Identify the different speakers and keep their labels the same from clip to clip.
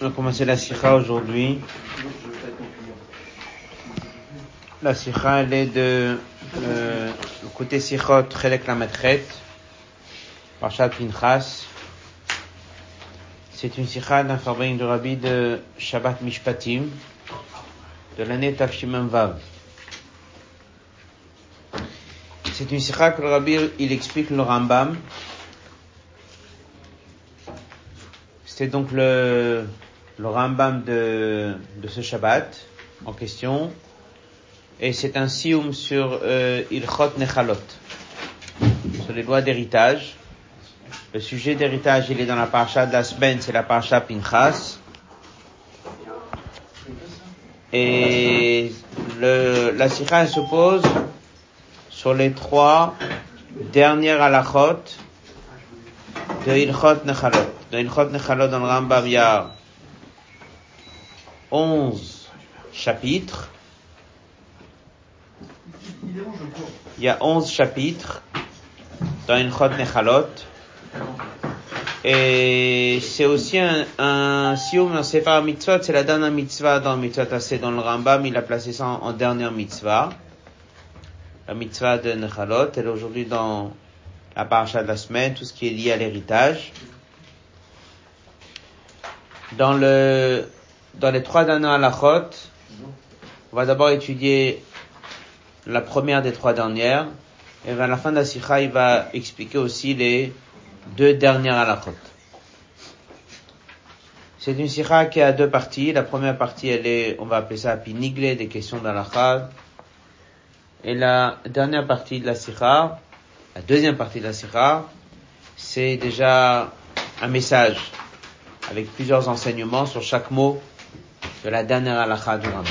Speaker 1: On va commencer la sikha aujourd'hui. La sikha, elle est de euh, le côté sikhot Chelek la Metret, Parchat Pinchas. C'est une sikha d'un farbein de Rabbi de Shabbat Mishpatim, de l'année Tafshimem Vav. C'est une sikha que le Rabbi, il explique le Rambam. C'est donc le, le Rambam de, de ce Shabbat en question. Et c'est un sioum sur euh, Ilchot Nechalot, sur les lois d'héritage. Le sujet d'héritage, il est dans la parcha de la semaine, c'est la parcha Pinchas. Et le, la sikha se pose sur les trois dernières halachot de Ilchot Nechalot. Dans Ilchot Nechalot, dans le Rambam, il y a 11 chapitres. Il y a 11 chapitres dans Ilchot Nechalot. Et c'est aussi un, un sium dans Sefer Mitzvot, c'est la dernière mitzvah dans Mitzvot assez dans le Rambam, il a placé ça en, en dernière mitzvah. La mitzvah de Nechalot, elle est aujourd'hui dans la paracha de la semaine, tout ce qui est lié à l'héritage. Dans le, dans les trois dernières halachot, on va d'abord étudier la première des trois dernières, et à la fin de la sikha, il va expliquer aussi les deux dernières halachot. C'est une sikha qui a deux parties. La première partie, elle est, on va appeler ça piniglé, des questions d'halakha. Et la dernière partie de la sikha, la deuxième partie de la sikha, c'est déjà un message avec plusieurs enseignements sur chaque mot de la dernière halakha du Rambam.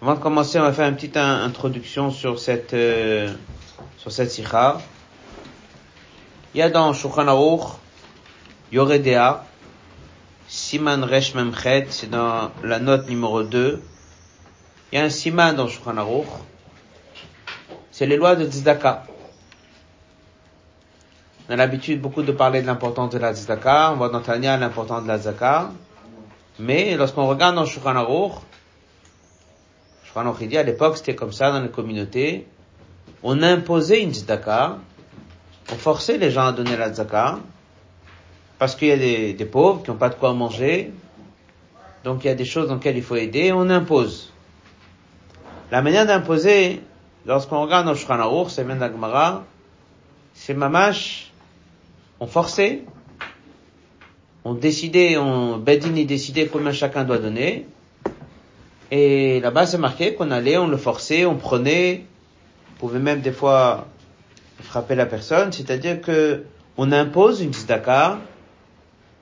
Speaker 1: Avant de commencer, on va faire une petite introduction sur cette euh, sur cette sikha. Il y a dans Shulchan Aruch Yoredea Siman Resh Memchet, c'est dans la note numéro 2. Il y a un siman dans Shulchan Aruch. C'est les lois de Tzedaka. On a l'habitude beaucoup de parler de l'importance de la tzedaka, on voit dans Tanya l'importance de la tzedaka, mais lorsqu'on regarde dans Shulchan Aruch, Shulchan Aruch dit à l'époque c'était comme ça dans les communautés, on imposait une tzedaka, on forçait les gens à donner la tzedaka, parce qu'il y a des, des pauvres qui n'ont pas de quoi manger, donc il y a des choses dans lesquelles il faut aider, on impose. La manière d'imposer, lorsqu'on regarde dans Shulchan Aruch, c'est même c'est mamash, on forçait, on décidait, on, Bedin y décidait combien chacun doit donner, et là-bas c'est marqué qu'on allait, on le forçait, on prenait, on pouvait même des fois frapper la personne, c'est-à-dire que on impose une tzedaka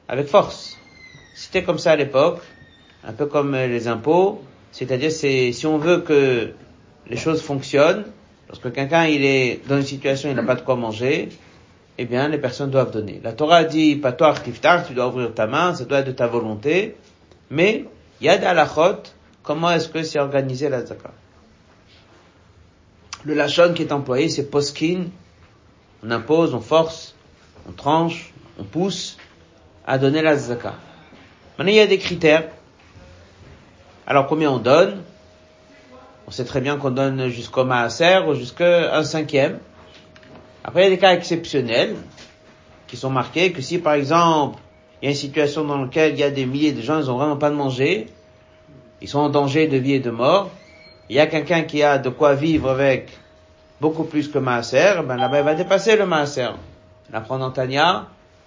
Speaker 1: avec force. C'était comme ça à l'époque, un peu comme les impôts, c'est-à-dire c'est, si on veut que les choses fonctionnent, lorsque quelqu'un il est dans une situation il n'a pas de quoi manger, eh bien les personnes doivent donner. La Torah dit patoar tiftar, tu dois ouvrir ta main, ça doit être de ta volonté, mais il y a des halachot, comment est-ce que c'est organisé la zakat Le lachon qui est employé c'est poskin, on impose, on force, on tranche, on pousse à donner la zakat. Maintenant il y a des critères. Alors combien on donne? On sait très bien qu'on donne jusqu'au maaser ou jusqu'à un cinquième. Après, il y a des cas exceptionnels qui sont marqués que si, par exemple, il y a une situation dans laquelle il y a des milliers de gens, ils ont vraiment pas de manger, ils sont en danger de vie et de mort, il y a quelqu'un qui a de quoi vivre avec beaucoup plus que maaser, ben là-bas, il va dépasser le maaser. On apprend dans Tania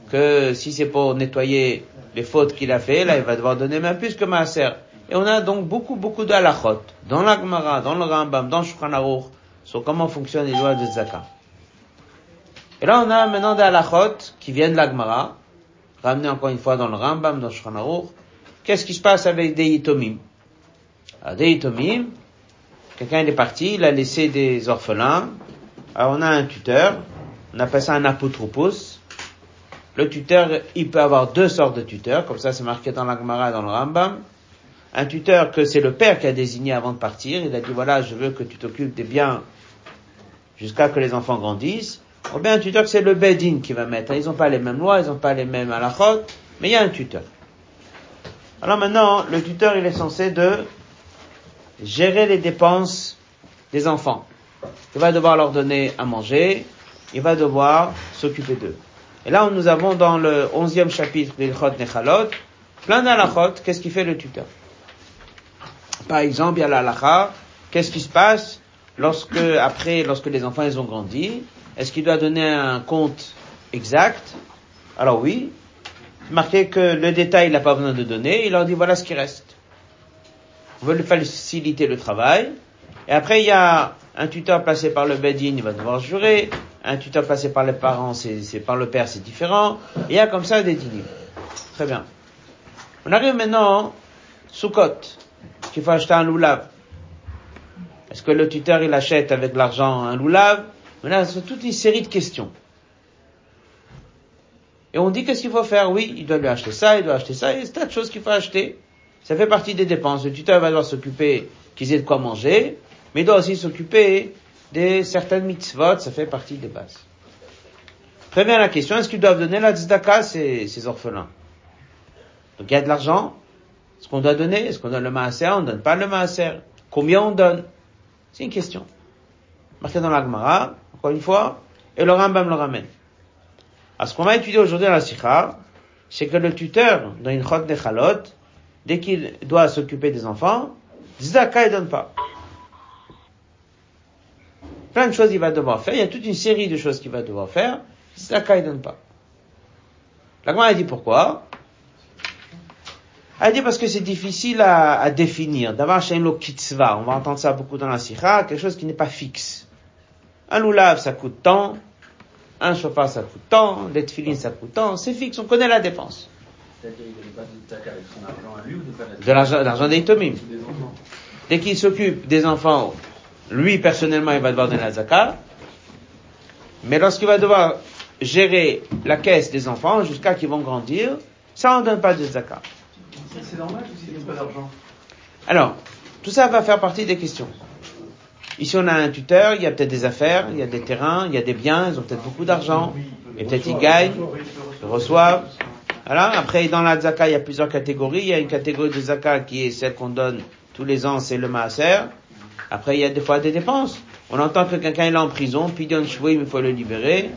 Speaker 1: que si c'est pour nettoyer les fautes qu'il a fait, là, il va devoir donner même plus que maaser. Et on a donc beaucoup, beaucoup de halachot, dans la Gemara, dans le Rambam, dans le Shulchan sur comment fonctionnent les lois de Zaka. Et là, on a maintenant des halachot qui viennent de la Gemara, ramenés encore une fois dans le Rambam, dans Aruch. Qu'est-ce qui se passe avec des itomim? Alors, des itomim, quelqu'un est parti, il a laissé des orphelins. Alors, on a un tuteur, on appelle ça un apotropos. Le tuteur, il peut avoir deux sortes de tuteurs, comme ça c'est marqué dans la Gemara et dans le Rambam un tuteur que c'est le père qui a désigné avant de partir. Il a dit voilà, je veux que tu t'occupes des biens jusqu'à que les enfants grandissent. Ou bien un tuteur que c'est le Bedin qui va mettre. Ils n'ont pas les mêmes lois, ils n'ont pas les mêmes halachot, mais il y a un tuteur. Alors maintenant, le tuteur, il est censé de gérer les dépenses des enfants. Il va devoir leur donner à manger, il va devoir s'occuper d'eux. Et là, nous avons dans le onzième chapitre d'Ilchot Nechalot, plein d'alachot, qu'est-ce qui fait le tuteur? Par exemple, il y a l'alacha, qu'est-ce qui se passe lorsque, après, lorsque les enfants, ils ont grandi, est-ce qu'il doit donner un compte exact? Alors oui, marqué que le détail, il n'a pas besoin de donner, il leur dit voilà ce qui reste. On veut lui faciliter le travail. Et après, il y a un tuteur placé par le Bedin, il va devoir jurer. Un tuteur placé par les parents, c'est par le père, c'est différent. Il y a comme ça des dîners. Très bien. On arrive maintenant, sous cote, qu'il faut acheter un loulav. Est-ce que le tuteur, il achète avec l'argent un loulav? Maintenant, c'est toute une série de questions. Et on dit qu'est-ce qu'il faut faire? Oui, il doit lui acheter ça, il doit acheter ça, il y a tas de choses qu'il faut acheter. Ça fait partie des dépenses. Le tuteur va devoir s'occuper qu'ils aient de quoi manger, mais il doit aussi s'occuper de certaines mitzvot, ça fait partie des bases. Très bien la question, est-ce qu'ils doivent donner la tzedaka, ces, ces orphelins? Donc il y a de l'argent, est-ce qu'on doit donner? Est-ce qu'on donne le maaser? On ne donne pas le maaser Combien on donne? C'est une question. Marqué dans l'Agmara, encore une fois, et le Rambam le ramène. À ce qu'on va étudier aujourd'hui dans la Sikha, c'est que le tuteur, dans une chot chalot, dès qu'il doit s'occuper des enfants, Zaka il donne pas. Plein de choses il va devoir faire, il y a toute une série de choses qu'il va devoir faire, Zaka il donne pas. La a dit pourquoi? Elle dit parce que c'est difficile à, définir. D'avoir chez un kitzva, on va entendre ça beaucoup dans la sikha, quelque chose qui n'est pas fixe. Un loulav, ça coûte tant, un chauffard, ça coûte tant, des tefilines, ça coûte tant, c'est fixe, on connaît la dépense. De l'argent des tomim. Dès qu'il s'occupe des enfants, lui personnellement, il va devoir donner la zakat. Mais lorsqu'il va devoir gérer la caisse des enfants jusqu'à qu'ils vont grandir, ça on donne pas de zakat.
Speaker 2: C'est normal ou s'il pas d'argent
Speaker 1: Alors, tout ça va faire partie des questions. Ici, on a un tuteur, il y a peut-être des affaires, il y a des terrains, il y a des biens, ils ont peut-être beaucoup d'argent, et peut-être ils gagnent, ils reçoivent. Voilà. Après, dans la zaka, il y a plusieurs catégories. Il y a une catégorie de zaka qui est celle qu'on donne tous les ans, c'est le maaser. Après, il y a des fois des dépenses. On entend que quelqu'un est en prison, Pidyon Shvuim, il faut le libérer.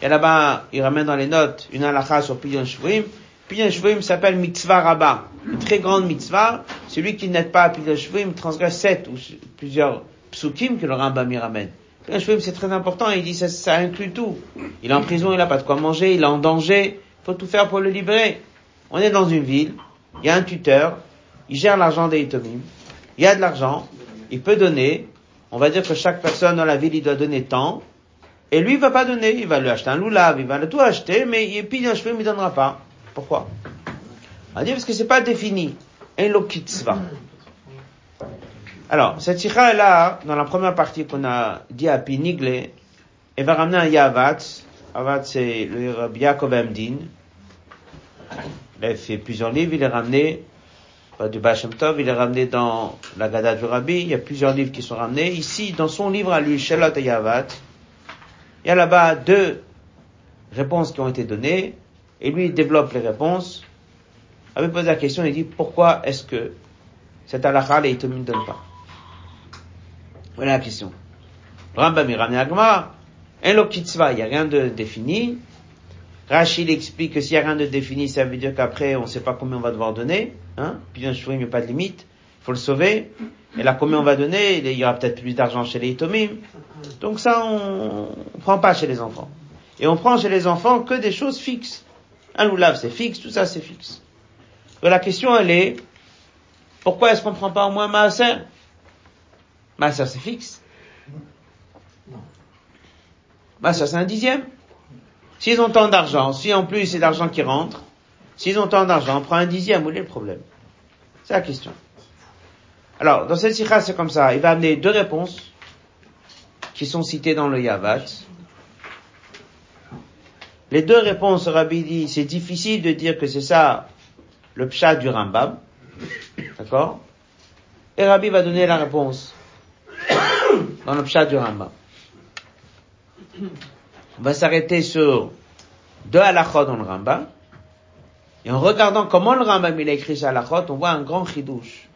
Speaker 1: Et là-bas, il ramène dans les notes une halakha sur Pidyon Shvuim. Pidyon Shvuim s'appelle mitzvah rabbah. Une très grande mitzvah. Celui qui n'aide pas à Pidyon Shvuim transgresse sept ou plusieurs psukim que le Rambam y ramène. C'est très important. Il dit ça, ça inclut tout. Il est en prison, il n'a pas de quoi manger, il est en danger. Il faut tout faire pour le libérer. On est dans une ville. Il y a un tuteur. Il gère l'argent des Itomim. Il y a de l'argent. Il peut donner. On va dire que chaque personne dans la ville, il doit donner tant. Et lui, il va pas donner. Il va lui acheter un loulav, il va le tout acheter, mais il puis un cheveu, il ne donnera pas. Pourquoi? On va dire parce que c'est pas défini. Un lokitzva. Alors, cette sikha là, dans la première partie qu'on a dit à Pinigle, elle va ramener un yavat. Yavat, c'est le Rabbi Yaakov Amdin. Il a fait plusieurs livres, il est ramené du Bachem Tov, il est ramené dans la Gada du Rabbi, il y a plusieurs livres qui sont ramenés. Ici, dans son livre à lui, Shelot et Yavat, il y a là-bas deux réponses qui ont été données, et lui, il développe les réponses. Il avait posé la question, il dit, pourquoi est-ce que cet halakha, Itomim ne donnent pas? Voilà la question. Rambam, il ramène un il n'y a rien de défini. Rachid explique que s'il n'y a rien de défini, ça veut dire qu'après, on ne sait pas combien on va devoir donner. Hein Puis un il n'y a pas de limite. Il faut le sauver. Et là, combien on va donner Il y aura peut-être plus d'argent chez les itomim. Donc ça, on ne prend pas chez les enfants. Et on prend chez les enfants que des choses fixes. Un loulav, c'est fixe, tout ça, c'est fixe. Donc la question, elle est, pourquoi est-ce qu'on ne prend pas au moins maaser? Maaser, c'est fixe. Maaser, c'est un dixième. S'ils ont tant d'argent, si en plus c'est d'argent qui rentre, s'ils ont tant d'argent, on prend un dixième, où est le problème? C'est la question. Alors, dans cette sikha, c'est comme ça. Il va amener deux réponses qui sont citées dans le Yavat. Les deux réponses, Rabbi dit, c'est difficile de dire que c'est ça le pshat du Rambam. D'accord? Et Rabbi va donner la réponse dans le pshat du Rambam. On va s'arrêter sur deux halachot dans le Rambam. Et en regardant comment le Rambam il a écrit sa halachot, on voit un grand chidouche.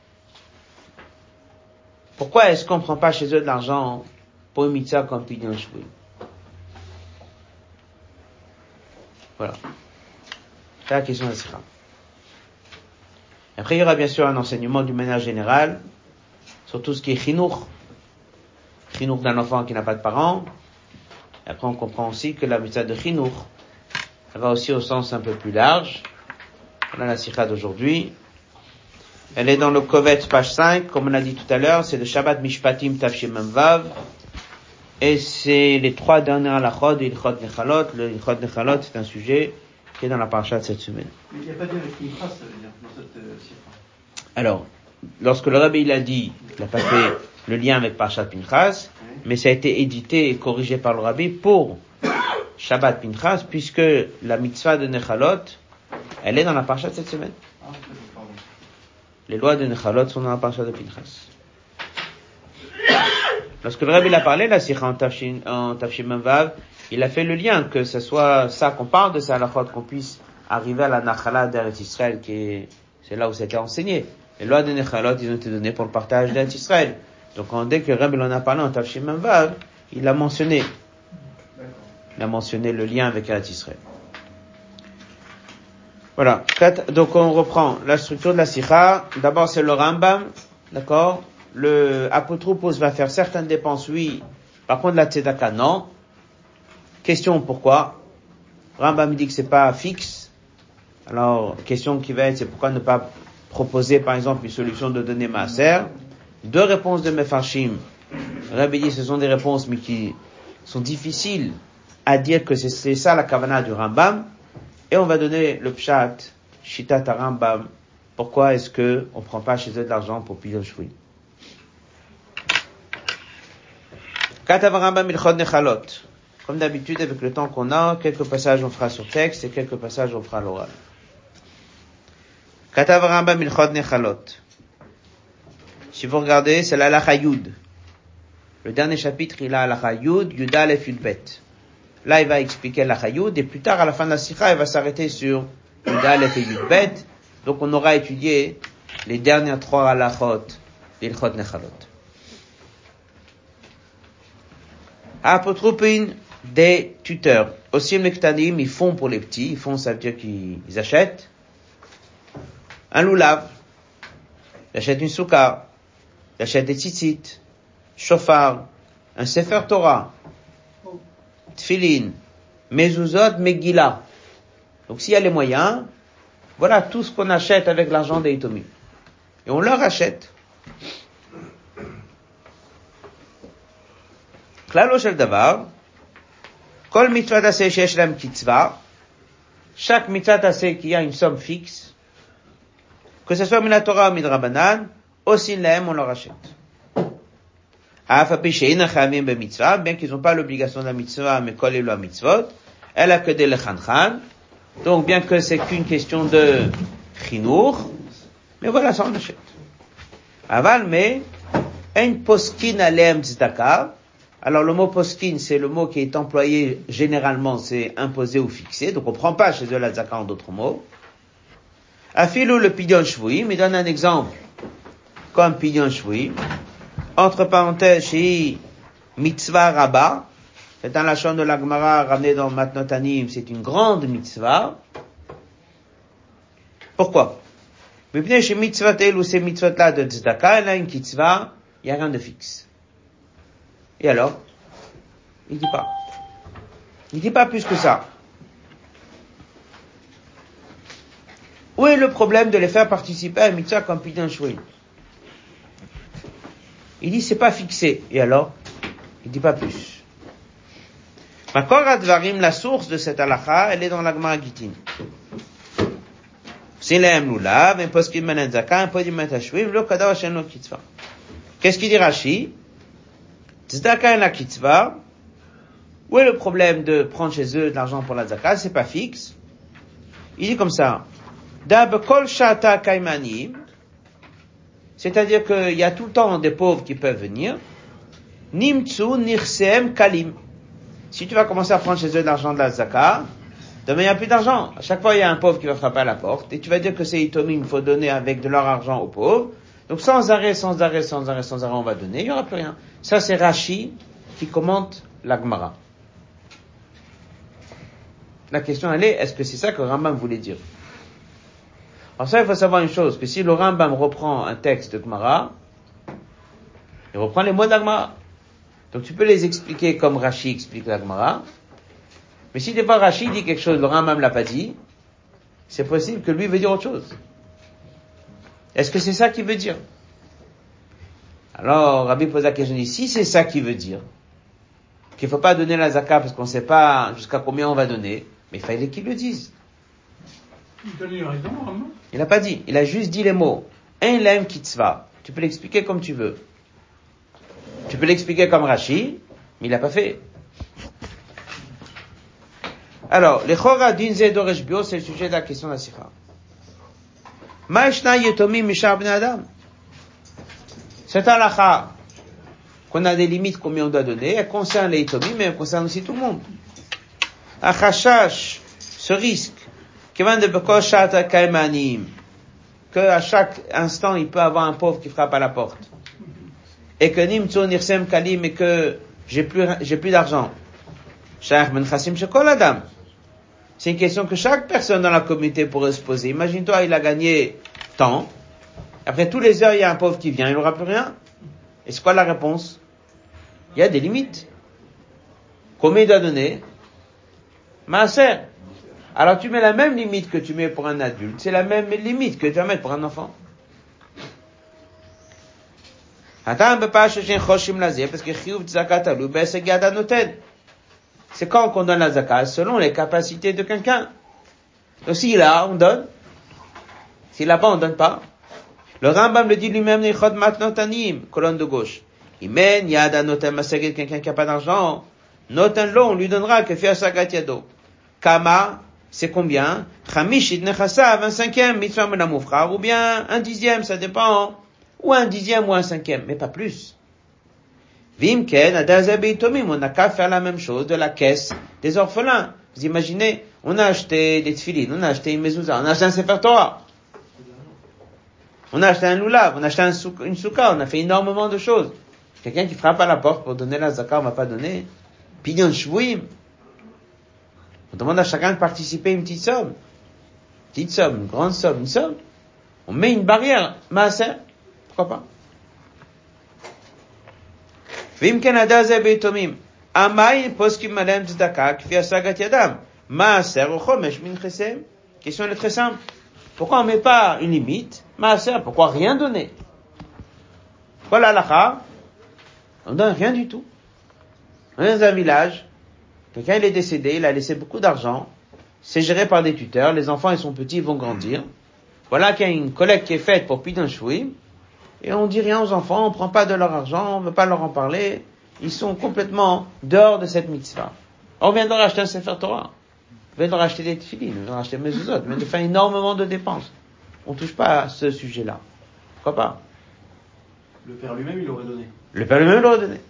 Speaker 1: Pourquoi est-ce qu'on prend pas chez eux de l'argent pour une mitzvah comme pignon chouï Voilà. C'est la question de la Après, il y aura bien sûr un enseignement d'une manière générale sur tout ce qui est chinour. Chinour d'un enfant qui n'a pas de parents. Et après, on comprend aussi que la mitzvah de chinour, va aussi au sens un peu plus large. Voilà la sikha d'aujourd'hui. Elle est dans le Kovetz, page 5, comme on a dit tout à l'heure, c'est le Shabbat Mishpatim Tafshim Vav, et c'est les trois derniers halachot de Ilchot Nechalot. Le Ilchot Nechalot, c'est un sujet qui est dans la paracha de cette semaine.
Speaker 2: Mais il n'y a pas de avec Pinchas, ça veut dire, dans cette euh.
Speaker 1: Alors, lorsque le rabbi il a dit, il n'a pas fait le lien avec Parashat Pinchas, mais ça a été édité et corrigé par le rabbi pour Shabbat Pinchas, puisque la mitzvah de Nechalot, elle est dans la Parashat cette semaine.
Speaker 2: Ah.
Speaker 1: Les lois de Nechalot sont dans la Parashat de Pinchas. Lorsque le rabbi a parlé, la sikha en Tafshim Vav, il a fait le lien, que ce soit ça qu'on parle de ça, la fois qu'on puisse arriver à la Nachala d'Eretz Israël, qui est, c'est là où c'était enseigné. Les lois de Nechalot, ils ont été données pour le partage d'Eretz Israël. Donc, quand dès que il en a parlé en Tafshim Vav, il a mentionné, il a mentionné le lien avec Eretz Israël. Voilà. Donc on reprend la structure de la sikha. D'abord c'est le Rambam, d'accord? Le apotropos va faire certaines dépenses, oui. Par contre la tzedaka, non. Question pourquoi? Rambam dit que c'est pas fixe. Alors question qui va être, c'est pourquoi ne pas proposer par exemple une solution de donner maaser? Deux réponses de Mefarshim. Rabbi dit ce sont des réponses mais qui sont difficiles à dire que c'est- ça la kavana du Rambam. Et on va donner le pshat, shitat Rambam. Pourquoi est-ce que on prend pas chez eux de l'argent pour Rambam ilchot nechalot. Comme d'habitude, avec le temps qu'on a, quelques passages on fera sur texte et quelques passages on fera l'oral. Katav Rambam ilchot nechalot. Si vous regardez, c'est l'alacha Yud. Le dernier chapitre, il a l'alacha Yud, Yud Aleph Yud Bet. Là, il va expliquer la Chayoud, et plus tard, à la fin de la Sikha, il va s'arrêter sur Yud Aleph et Yud Bet. Donc, on aura étudié les dernières trois halachot d'Ilchot Nechalot. Apotropin des tuteurs. Aussi, les Ktanim, ils font pour les petits. Ils font, ça veut dire qu'ils ils achètent un loulav. Ils achètent une souka. Ils achètent des tzitzit, chauffard, un sefer Torah, tfilin, mezuzot, megillah. Donc s'il y a les moyens, voilà tout ce qu'on achète avec l'argent des Itomim. Et on leur achète. Klalo shel davar, kol mitzvah taseh sheyesh lהם kitzvah, chaque mitzvah taseh qui a une somme fixe, que ce soit min aussi l'aime, on leur achète. Bien qu'ils n'ont pas l'obligation de la mitzvah, mais collez la mitzvot, elle a que des lechanchan. Donc, bien que c'est qu'une question de chinour, mais voilà, ça on achète. Aval, mais, un poskin alem tzedaka. Alors, le mot poskin, c'est le mot qui est employé généralement, c'est imposé ou fixé. Donc, on prend pas chez eux la en d'autres mots. Afilou le pidyon shvuim, il donne un exemple comme pidyon shvuim, entre parenthèses, chez mitzvah rabbah, c'est un lachon de la Gemara ramené dans Matnotanim, c'est une grande mitzvah. Pourquoi? Mais bien chez mitzvah tel ou ces mitzvot là de tzedaka, elle a une mitzvah, il n'y a rien de fixe. Et alors? Il dit pas. Il dit pas plus que ça. Où est le problème de les faire participer à une mitzvah comme pidyon shvuim? Il dit c'est pas fixé. Et alors Il dit pas plus. Makor Advarim, la source de cette halakha, elle est dans la Gemara Gitin. Silem lulav, un poskim menen zaka, un podim metashvim, lo kadav shen lo kitzva. Qu'est-ce qu'il dit Rashi? Tzedaka et la kitzva. Où est le problème de prendre chez eux de l'argent pour la zaka? C'est pas fixe. Il dit comme ça. C'est-à-dire qu'il y a tout le temps des pauvres qui peuvent venir. Nimtsu nirsem kalim. si tu vas commencer à prendre chez eux de l'argent de la zaka, demain il n'y a plus d'argent. À chaque fois, il y a un pauvre qui va frapper à la porte, et tu vas dire que c'est itomim, il faut donner avec de leur argent aux pauvres. Donc sans arrêt, sans arrêt, sans arrêt, sans arrêt, on va donner, il n'y aura plus rien. Ça, c'est Rashi qui commente l'Agmara. La question, elle est, est-ce que c'est ça que Rambam voulait dire? Alors ça, il faut savoir une chose, que si le Rambam reprend un texte de Gmara, il reprend les mots de l'Agmara. Donc tu peux les expliquer comme Rashi explique l'Agmara, mais si des fois Rashi dit quelque chose, le Rambam l'a pas dit, c'est possible que lui veut dire autre chose. Est-ce que c'est ça qu'il veut dire? Alors, Rabbi pose la question, si c'est ça qu'il veut dire, qu'il faut pas donner la zakat parce qu'on sait pas jusqu'à combien on va donner, mais il fallait qu'il le dise. Il n'a pas dit, il a juste dit les mots. Un lem kitzva. Tu peux l'expliquer comme tu veux. Tu peux l'expliquer comme Rashi, mais il l'a pas fait. Alors, les chora d'une bio, c'est le sujet de la question de la sikha. Ma'eshna yetomim mishar ben adam. Cette halakha, qu'on a des limites combien on doit donner, elle concerne les yetomim, mais elle concerne aussi tout le monde. Achashash, ce risque, que à chaque instant il peut avoir un pauvre qui frappe à la porte. Et que nimtsu nirsem kalim et que j'ai plus, j'ai plus d'argent. C'est une question que chaque personne dans la communauté pourrait se poser. Imagine-toi, il a gagné tant. Après tous les heures, il y a un pauvre qui vient, il n'aura plus rien. Et c'est quoi la réponse? Il y a des limites. Combien il doit donner? Maaser. Alors tu mets la même limite que tu mets pour un adulte, c'est la même limite que tu vas mettre pour un enfant. Parce que c'est quand qu'on donne la zakat? Selon les capacités de quelqu'un. Donc s'il a, on donne. S'il a pas, on donne pas. Le Rambam le dit lui-même, colonne de gauche. Imen Yada Notem quelqu'un qui a pas d'argent. Notan lo, on lui donnera que fait Yado. Kama, c'est combien? Chamishit Nechasa, 25e, Mitzvah Menamoufra, ou bien un dixième, ça dépend. Ou un dixième ou un cinquième, mais pas plus. Vimken, on n'a qu'à faire la même chose de la caisse des orphelins. Vous imaginez, on a acheté des tfilines, on a acheté une mezouza, on a acheté un sefer Torah. On a acheté un lulav, on a acheté un une souka, on a fait énormément de choses. Quelqu'un qui frappe à la porte pour donner la zakat, on m'a pas donné. Pignon shvouim. On demande à chacun de participer une petite somme. Petite somme, une grande somme, une somme. On met une barrière. Maaser. Pourquoi pas? ואם כן הדע זה ביתומים, עמי פוסקים עליהם צדקה כפי השגת ידם, מעשר או חומש מנכסיהם. Question est très simple. Pourquoi on met pas une limite Maaser, pourquoi rien donner Voilà la On donne rien du tout. On est dans un village, quelqu'un il est décédé, il a laissé beaucoup d'argent, c'est géré par des tuteurs, les enfants ils sont petits, ils vont grandir. Voilà qu'il y a une collecte qui est faite pour Pidon et on dit rien aux enfants, on prend pas de leur argent, on veut pas leur en parler. Ils sont complètement dehors de cette mitzvah. On vient de leur acheter un Sefer Torah. On vient de leur acheter des tefillin, on vient de leur acheter des mezuzot, on vient de faire énormément de dépenses. On touche pas à ce sujet-là. Pourquoi pas?
Speaker 2: Le père lui-même, il aurait donné.
Speaker 1: Le père lui-même l'aurait donné.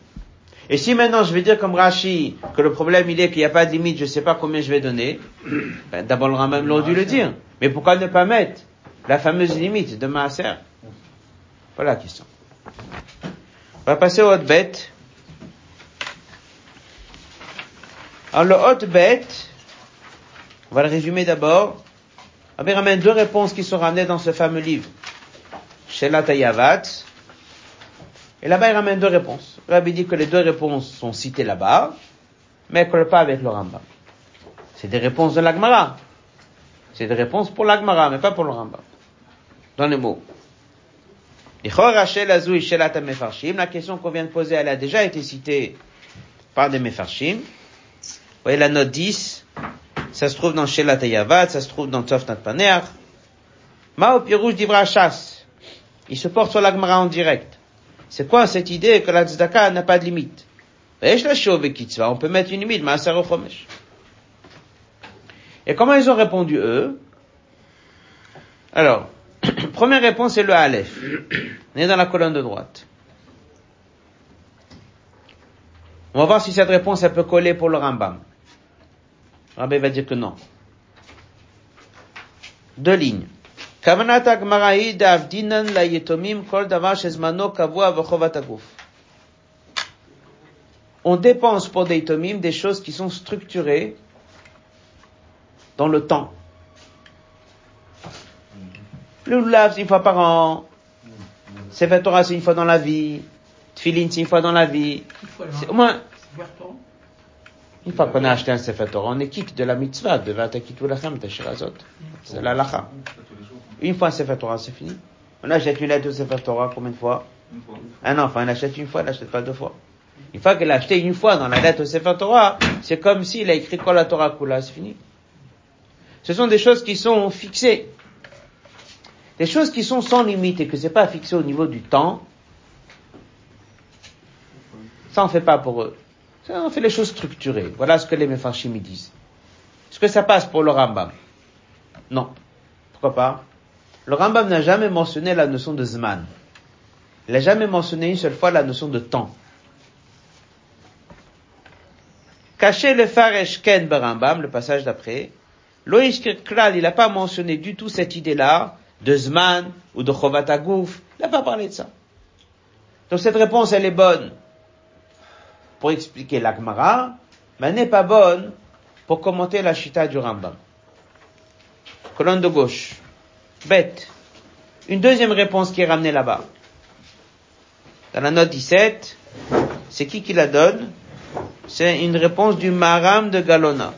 Speaker 1: Et si maintenant je vais dire comme Rashi que le problème il est qu'il n'y a pas de limite, je ne sais pas combien je vais donner, ben, d'abord le Ramam l'aurait dû le dire. Mais pourquoi ne pas mettre la fameuse limite de Maaser? Voilà la question. On va passer au hot bête. Alors le hot bête, on va le résumer d'abord. Rabbi ramène deux réponses qui sont ramenées dans ce fameux livre. Chez la Tayavat. Et là-bas, il ramène deux réponses. Rabbi dit que les deux réponses sont citées là-bas, mais elles ne collent pas avec le Rambam. C'est des réponses de l'Agmara. C'est des réponses pour l'Agmara, mais pas pour le Rambam. Dans les mots. La question qu'on vient de poser, elle a déjà été citée par des Mefarshim. Vous voyez la note 10, ça se trouve dans Shelat Ayavat, ça se trouve dans Tzofnat Paner. Mao Pirouj Divra Chas. Il se porte sur l'Agmara en direct. C'est quoi cette idée que la tzedaka n'a pas de limite? On peut mettre une limite, Et comment ils ont répondu eux? Alors, Première réponse c'est le Aleph. On est dans la colonne de droite. On va voir si cette réponse, elle peut coller pour le Rambam. Rabbi va dire que non. Deux lignes. On dépense pour des tomimes des choses qui sont structurées dans le temps. Le lulav, c'est une fois par an. Sefer Torah, c'est une fois dans la vie. Tfilin, c'est une fois dans la vie. Au moins... Une fois qu'on a acheté un Sefer Torah, on est quitte de la mitzvah, de Vatakit Ulachem, Teshirazot. C'est la lacha. Une fois un Sefer Torah, c'est fini. On achète une lettre de Sefer Torah, combien de fois Un enfant, il achète une fois, il n'achète pas deux fois. Une fois qu'il a acheté une fois dans la lettre de Sefer Torah, c'est comme s'il a écrit quoi la Torah Kula, c'est fini. Ce sont des choses qui sont fixées. Des choses qui sont sans limite et que c'est pas fixé au niveau du temps, ça on fait pas pour eux. Ça, on fait les choses structurées. Voilà ce que les Mefarshim disent. Est-ce que ça passe pour le Rambam? Non. Pourquoi pas? Le Rambam n'a jamais mentionné la notion de Zman. Il n'a jamais mentionné une seule fois la notion de temps. Caché le Faresh Ken Rambam, le passage d'après, Loïs Klal, il n'a pas mentionné du tout cette idée-là de Zman ou de Chovat Agouf. Il n'a pas parlé de ça. Donc cette réponse, elle est bonne pour expliquer l'Agmara, mais elle n'est pas bonne pour commenter la Chita du Rambam. Colonne de gauche. Bête. Une deuxième réponse qui est ramenée là-bas. Dans la note 17, c'est qui qui la donne? C'est une réponse du Maram de Galona.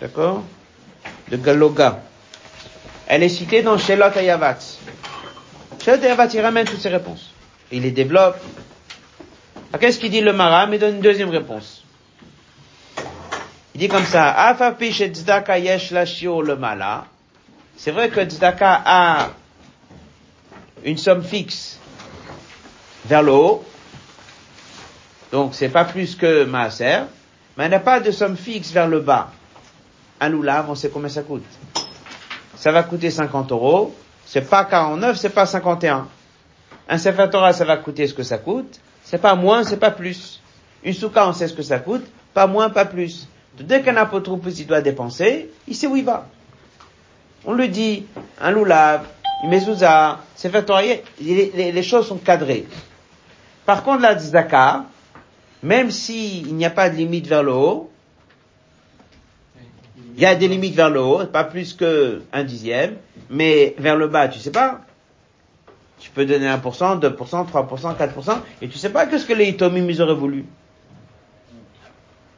Speaker 1: D'accord? De Galoga. Elle est citée dans Shelot Ayavat. Shelot Ayavat, il ramène toutes ces réponses. Il les développe. Qu'est-ce qu'il dit le Maram? Il donne une deuxième réponse. Il dit comme ça, Afapish et Tzedaka yesh le mala. C'est vrai que Tzedaka a une somme fixe vers le haut. Donc, c'est pas plus que Maaser. Mais elle n'a pas de somme fixe vers le bas. Un loulav, on sait combien ça coûte. Ça va coûter 50 euros. C'est pas 49, c'est pas 51. Un Sefer Torah, ça va coûter ce que ça coûte. C'est pas moins, c'est pas plus. Une souka, on sait ce que ça coûte. Pas moins, pas plus. Dès qu'un il doit dépenser, il sait où il va. On lui dit, un loulav, une mezouza, Sefer Torah, les, les, choses sont cadrées. Par contre, la tzedaka, même s'il n'y a pas de limite vers le haut, il y a des limites vers le haut, pas plus que un dixième, mais vers le bas, tu sais pas. Tu peux donner 1%, 2%, 3%, 4%, et tu sais pas que ce que les itomim auraient voulu.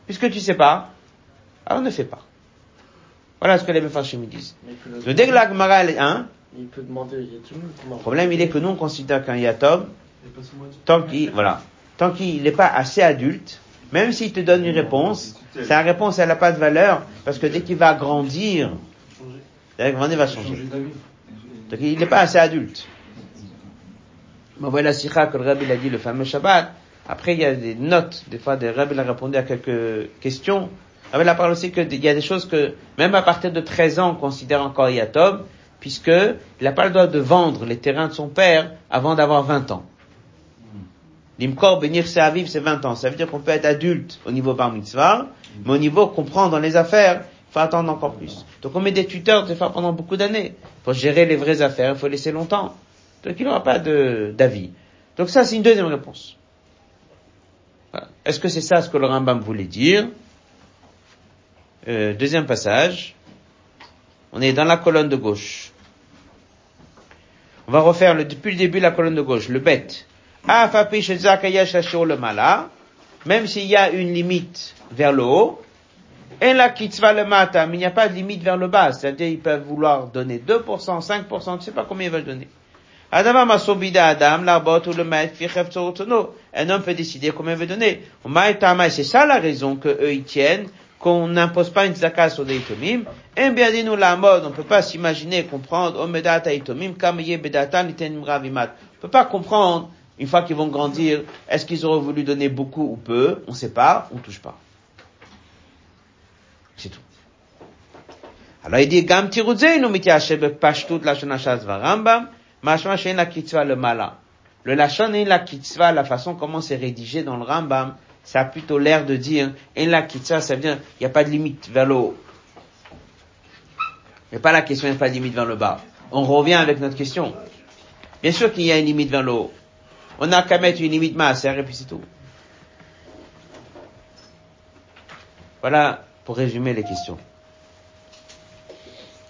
Speaker 1: Puisque tu sais pas, alors ne fais pas. Voilà ce que les Mefarshim disent. Le dès que hein?
Speaker 3: Il peut demander
Speaker 1: Le problème, il est que nous, on considère qu'un yatom, tant qu'il, voilà, tant qu'il n'est pas assez adulte, même s'il te donne une réponse, sa réponse, elle n'a pas de valeur, parce que dès qu'il va grandir, dès qu'il va changer. Donc il n'est pas assez adulte. Mais voilà la que le Rabbi a dit le fameux Shabbat. Après, il y a des notes, des fois, des Rabbi a répondu à quelques questions. Rabbi a parlé aussi qu'il y a des choses que, même à partir de 13 ans, on considère encore Yatom, puisque il n'a pas le droit de vendre les terrains de son père avant d'avoir 20 ans. L'imkor benir vivre c'est 20 ans. Ça veut dire qu'on peut être adulte au niveau bar mitzvah, mais au niveau comprendre dans les affaires, il faut attendre encore plus. Donc on met des tuteurs des fois pendant beaucoup d'années. Faut gérer les vraies affaires, il faut laisser longtemps. Donc il n'aura pas d'avis. Donc ça c'est une deuxième réponse. Est-ce que c'est ça ce que le Rambam voulait dire? Euh, Deuxième passage. On est dans la colonne de gauche. On va refaire le, depuis le début la colonne de gauche, le bête. le mala, même s'il y a une limite vers le haut, et la kitzva le mata, mais il n'y a pas de limite vers le bas, c'est-à-dire ils peuvent vouloir donner 2%, 5%, tu ne sais pas combien ils veulent donner. Adam Adam, l'arbot ou le maître, un homme peut décider combien il veut donner. C'est ça la raison que eux ils tiennent, qu'on n'impose pas une zakat sur des itomim. Et bien dit nous la mode, on peut pas s'imaginer comprendre, omedata itomim, kam bedatan ravimat. On peut pas comprendre une fois qu'ils vont grandir, est-ce qu'ils auraient voulu donner beaucoup ou peu? On sait pas, on touche pas. C'est tout. Alors il dit, Gam la le mala. Le lachon et la kitzva, la façon comment c'est rédigé dans le Rambam, ça a plutôt l'air de dire, et kitzva, ça veut dire, il n'y a pas de limite vers le haut. Mais pas la question, il n'y a pas de limite vers le bas. On revient avec notre question. Bien sûr qu'il y a une limite vers le haut. On n'a qu'à mettre une limite maaser et puis c'est tout. Voilà pour résumer les questions.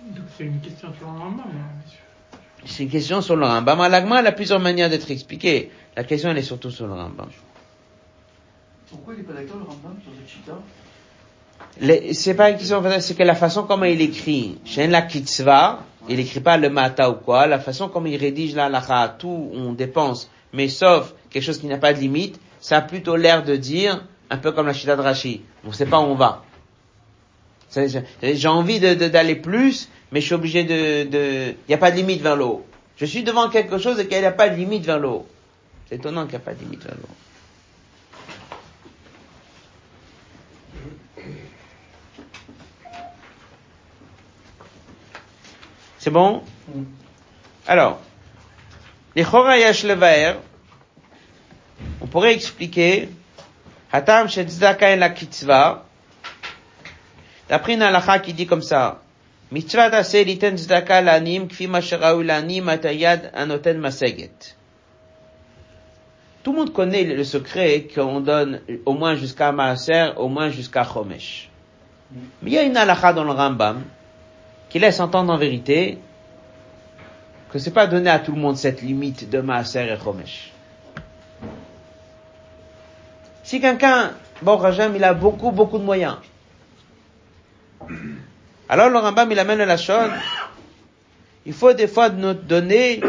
Speaker 3: Donc c'est une question sur le Rambam, hein.
Speaker 1: C'est une question sur le Rambam. L'agma, elle a plusieurs manières d'être expliquée. La question, elle est surtout sur le Rambam.
Speaker 2: Pourquoi il n'est pas d'accord le Rambam sur cette chita?
Speaker 1: C'est pas une question, c'est que la façon comment il écrit, chez la kitzva, il écrit pas le mata ou quoi, la façon comme il rédige la halakha, tout on dépense, mais sauf quelque chose qui n'a pas de limite, ça a plutôt l'air de dire, un peu comme la chita de Rashi, on sait pas où on va. J'ai envie de- de- d'aller plus, mais je suis obligé de, de, il n'y a pas de limite vers le haut. Je suis devant quelque chose et qu'il n'y a pas de limite vers le haut. C'est étonnant qu'il n'y a pas de limite vers le haut. C'est bon? Alors, les Chorayash Levaer, on pourrait expliquer Hatam en la Kitzva, d'après une halakha qui dit comme ça, Mitzvah tzedaka lanim kfi ma sheraou lanim atayad anoten maseget. Tout le monde connaît le secret qu'on donne au moins jusqu'à Maaser, au moins jusqu'à Chomesh. Mais il y a une halakha dans le Rambam qui laisse entendre en vérité que c'est pas donné à tout le monde cette limite de Maaser et Chomesh. Si quelqu'un, bon, Rajam, il a beaucoup, beaucoup de moyens. Alors le Rambam, il amène la chose. Il faut des fois nous donner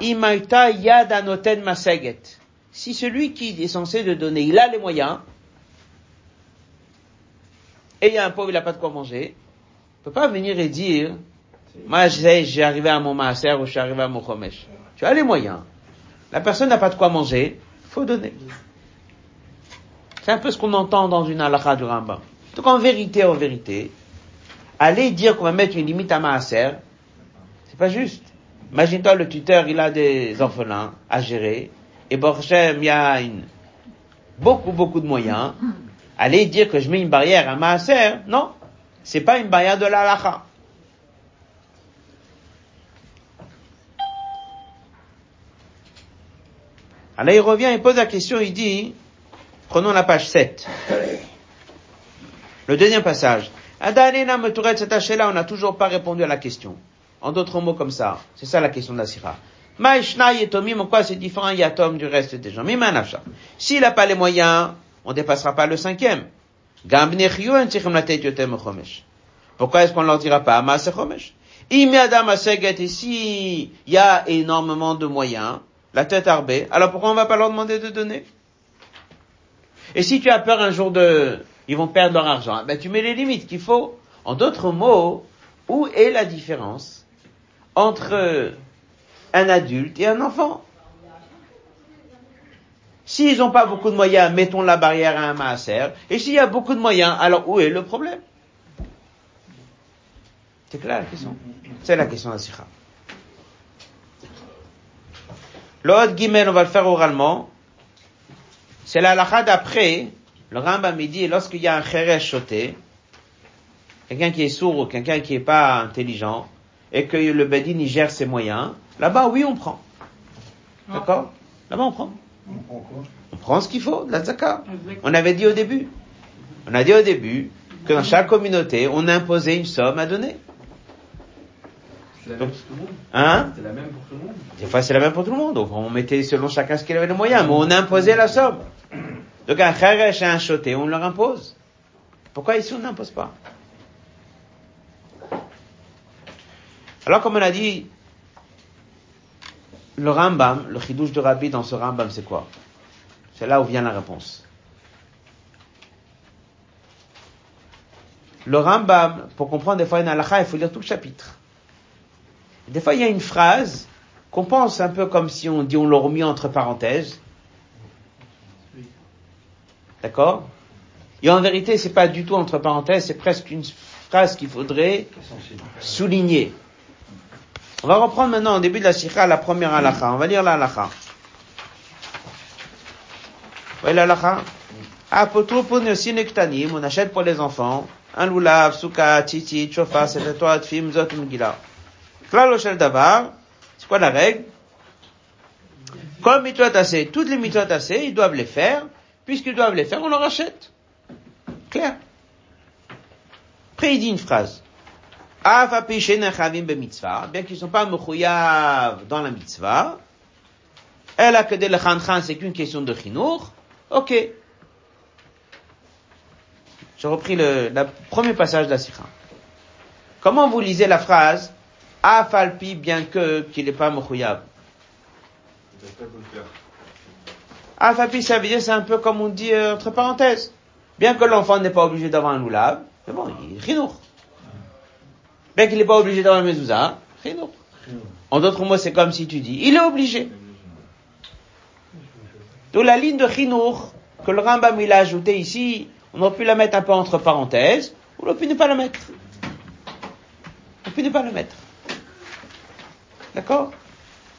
Speaker 1: imaita yad anoten maseget. Si celui qui est censé de donner, il a les moyens, et il y a un pauvre, il n'a pas de quoi manger, il peut pas venir et dire, moi, j'ai arrivé à mon maaser ou je suis arrivé à mon chomesh. Tu as les moyens. La personne n'a pas de quoi manger, faut donner. C'est un peu ce qu'on entend dans une halakha du Rambam. Donc en vérité, en vérité, aller dire qu'on va mettre une limite à maaser, c'est pas juste. Imagine-toi, le tuteur, il a des orphelins à gérer, et Borchem, il y a beaucoup, beaucoup de moyens. Aller dire que je mets une barrière à maaser, non. C'est pas une barrière de la halakha. Alors il revient, il pose la question, il dit, prenons la page 7. Le deuxième passage. Adanena Meturet là, on n'a toujours pas répondu à la question. En d'autres mots comme ça. C'est ça la question de la sira. Maïshna yetomim, en quoi c'est différent? Yatom du reste des gens? Mimanafsha. S'il n'a pas les moyens, on dépassera pas le cinquième. Pourquoi est-ce qu'on leur dira pas Amas chomesh? Si il y a énormément de moyens, la tête arbée, alors pourquoi on va pas leur demander de donner? Et si tu as peur un jour de, ils vont perdre leur argent, ben tu mets les limites qu'il faut. En d'autres mots, où est la différence entre un adulte et un enfant S'ils n'ont pas beaucoup de moyens, mettons la barrière à un maaser. Et s'il y a beaucoup de moyens, alors où est le problème? C'est clair la question? C'est la question de la sikha. L'autre guimel, on va le faire oralement. C'est la lacha d'après, le Rambam il dit, lorsqu'il y a un cheresh choté, quelqu'un qui est sourd ou quelqu'un qui est pas intelligent, et que le Bedin il gère ses moyens, là-bas oui on prend. D'accord? Là-bas on prend. On prend ce qu'il faut, de la zaka. On avait dit au début. On a dit au début que dans chaque communauté, on imposait une somme à donner.
Speaker 2: C'est la même pour tout le monde.
Speaker 1: Hein?
Speaker 2: C'est la même pour tout le monde.
Speaker 1: Des fois, c'est la même pour tout le monde. Donc, on mettait selon chacun ce qu'il avait les moyens, mais on imposait la somme. Donc, un kharesh et un choté, on leur impose. Pourquoi ici, on n'impose pas? Alors, comme on a dit, le Rambam, le chidouche de Rabbi dans ce Rambam, c'est quoi? C'est là où vient la réponse. Le Rambam, pour comprendre des fois une halakha, il faut lire tout le chapitre. Des fois, il y a une phrase qu'on pense un peu comme si on dit on l'a remis entre parenthèses. D'accord? Et en vérité, c'est pas du tout entre parenthèses, c'est presque une phrase qu'il faudrait souligner. On va reprendre maintenant au début de la sikha la première halakha. On va lire la halakha. Apotropon aussi nektanim, on achète pour les enfants, un loulav, souka, titi, chofa, toi, tfim, zot, mgila. Davar, c'est quoi la règle? Comme mitzvot assez, toutes les mitzvot assez, ils doivent les faire, puisqu'ils doivent les faire, on leur achète. Clair? Après, une phrase. Bien qu'ils ne sont pas mechouyav dans la mitzvah, elle a que de l'chanchan, c'est qu'une question de chinour, ok. J'ai repris le, le, premier passage de la sikha. Comment vous lisez la phrase, afalpi bien que, qu'il n'est pas mechouyav? Afalpi, ça veut dire, c'est un peu comme on dit, euh, entre parenthèses. Bien que l'enfant n'est pas obligé d'avoir un loulav, mais bon, il chinour. Bien qu'il n'est pas obligé d'avoir un mezouza, chinour. En d'autres mots, c'est comme si tu dis, il est obligé. Donc la ligne de chinour que le Rambam il a ajouté ici, on aurait pu la mettre un peu entre parenthèses, ou on aurait pu ne pas la mettre. On aurait pu ne pas la mettre. D'accord?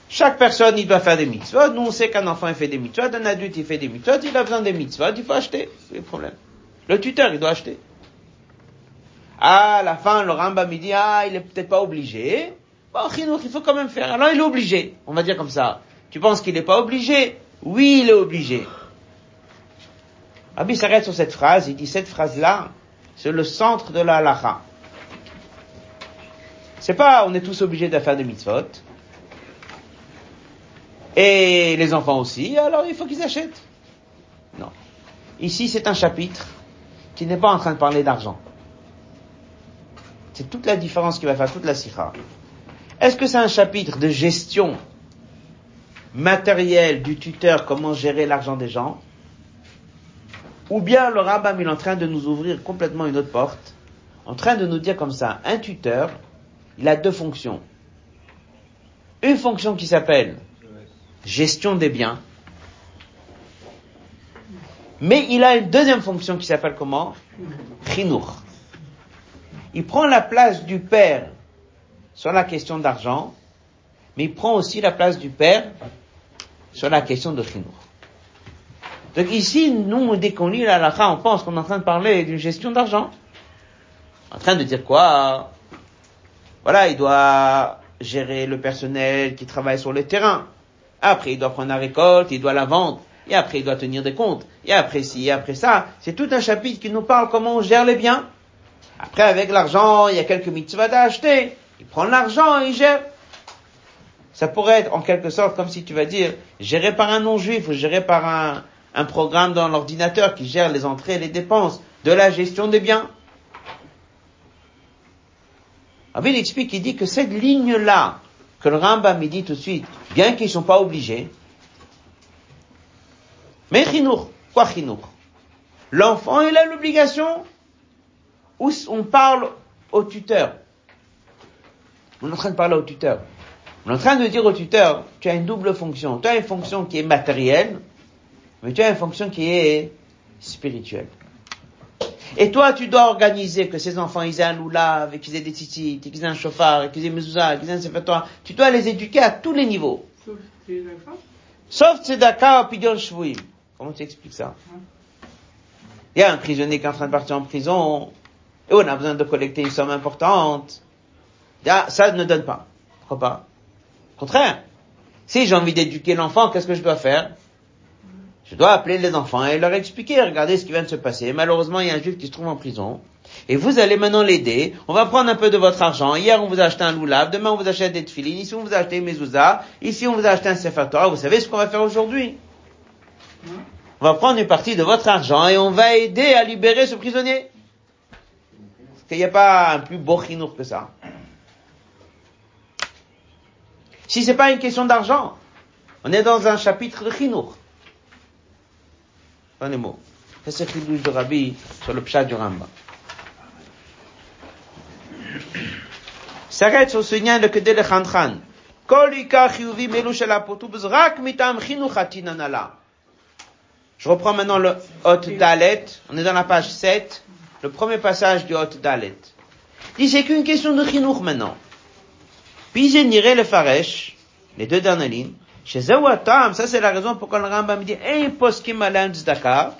Speaker 1: Chaque personne, il doit faire des mitzvot. Nous, on sait qu'un enfant, il fait des mitzvot. Un adulte, il fait des mitzvot. Il a besoin des mitzvot. Il faut acheter. C'est le problème. Le tuteur, il doit acheter. À la fin, le Rambam, il dit, ah, il est peut-être pas obligé. Bon, il faut quand même faire. Alors, il est obligé. On va dire comme ça. Tu penses qu'il n'est pas obligé? Oui, il est obligé. Rabbi s'arrête sur cette phrase. Il dit, cette phrase-là, c'est le centre de la halacha. C'est pas, on est tous obligés de faire des mitzvot. Et les enfants aussi, alors il faut qu'ils achètent. Non. Ici, c'est un chapitre qui n'est pas en train de parler d'argent. C'est toute la différence qui va faire toute la sikha. Est-ce que c'est un chapitre de gestion matérielle du tuteur, comment gérer l'argent des gens? Ou bien le rabbin il est en train de nous ouvrir complètement une autre porte, en train de nous dire comme ça, un tuteur, il a deux fonctions. Une fonction qui s'appelle gestion des biens, mais il a une deuxième fonction qui s'appelle comment? Chinour. Il prend la place du père sur la question d'argent, mais il prend aussi la place du père sur la question de Chinour. Donc ici, nous, dès qu'on lit la on pense qu'on est en train de parler d'une gestion d'argent. En train de dire quoi? Voilà, il doit gérer le personnel qui travaille sur le terrain. Après, il doit prendre la récolte, il doit la vendre. Et après, il doit tenir des comptes. Et après ci, et après ça. C'est tout un chapitre qui nous parle comment on gère les biens. Après, avec l'argent, il y a quelques mitzvahs à acheter. Il prend l'argent et il gère. Ça pourrait être en quelque sorte comme si tu vas dire, géré par un non-juif ou géré par un, programme dans l'ordinateur qui gère les entrées et les dépenses de la gestion des biens. Il explique, il dit que cette ligne-là, que le Rambam me dit tout de suite, bien qu'ils ne sont pas obligés, mais chinour, quoi chinour L'enfant, il a l'obligation ou on parle au tuteur On est en train de parler au tuteur. On est en train de dire au tuteur, tu as une double fonction. Tu as une fonction qui est matérielle, mais tu as une fonction qui est spirituelle. Et toi, tu dois organiser que ces enfants, ils aient un loulav, qu'ils aient des titis, qu'ils aient un chauffard, qu'ils aient mezouza, qu'ils aient un sefer Tu dois les éduquer à tous les niveaux.
Speaker 3: Sauf tzedaka.
Speaker 1: Pidyon shvuim. Comment tu expliques ça? Il y a un prisonnier qui est en train de partir en prison, et on a besoin de collecter une somme importante. Ça ne donne pas. Pourquoi pas Au contraire. Si j'ai envie d'éduquer l'enfant, qu'est-ce que je dois faire? Je dois appeler les enfants et leur expliquer, regardez ce qui vient de se passer. Malheureusement, il y a un juif qui se trouve en prison. Et vous allez maintenant l'aider. On va prendre un peu de votre argent. Hier, on vous a acheté un loulab. Demain, on vous achète des tefilines. Ici, on vous a acheté une mezouza. Ici, on vous a acheté un sefer Torah. Vous savez ce qu'on va faire aujourd'hui? On va prendre une partie de votre argent et on va aider à libérer ce prisonnier qu'il n'y a pas un plus beau chinour que ça. Si c'est pas une question d'argent, on est dans un chapitre de chinour. Pas les mots. Ça c'est chidouche de Rabbi sur le pshat du Ramba. s'arrête sur ce lien le kedel. Je reprends maintenant le hot dalet. On est dans la page 7 le premier passage du Hot Dalet. Dit c'est qu'une question de chinour maintenant. Puis il le faresh, les deux dernières lignes, Chez Zawatam, ça c'est la raison pourquoi le Rambam dit, un poskim alan tzedaka.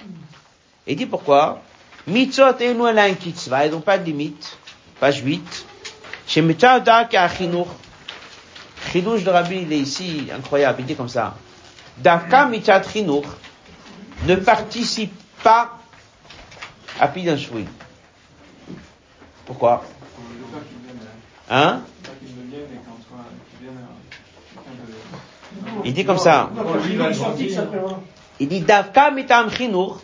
Speaker 1: Il dit pourquoi? Mitzot enu alan kitzva, ils n'ont pas de limite. Page 8. Chez Mitzot dak achinour. Chidouche de Rabbi, il est ici, incroyable, il dit comme ça. Daka mitzat chinour ne participe pas Shvui. Pourquoi? Hein? Il dit comme ça. Il dit Davka mitam chinour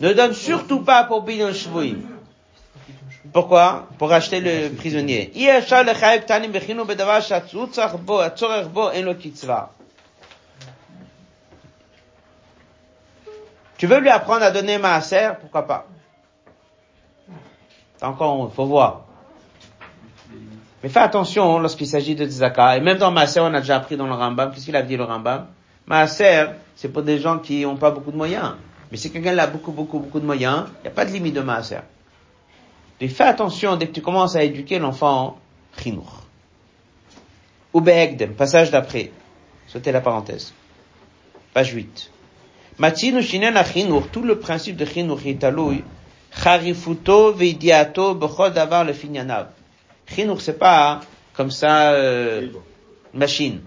Speaker 1: ne donne surtout pas pour Bidon Shvuim. Pourquoi? Pour acheter le prisonnier. Tu veux lui apprendre à donner maaser? Pourquoi pas? Encore, faut voir. Mais fais attention lorsqu'il s'agit de tzaka. Et même dans Maaser, on a déjà appris dans le Rambam. Qu'est-ce qu'il a dit le Rambam? Maaser, c'est pour des gens qui n'ont pas beaucoup de moyens. Mais si quelqu'un a beaucoup, beaucoup, beaucoup de moyens, il n'y a pas de limite de Maaser. Mais fais attention dès que tu commences à éduquer l'enfant, chinour. Ou passage d'après. Sautez la parenthèse. Page 8. Matinu shinen tout le principe de chinour est charifuto veidiato bechol davar le finyanav. Chinour, c'est pas comme ça, euh, machine.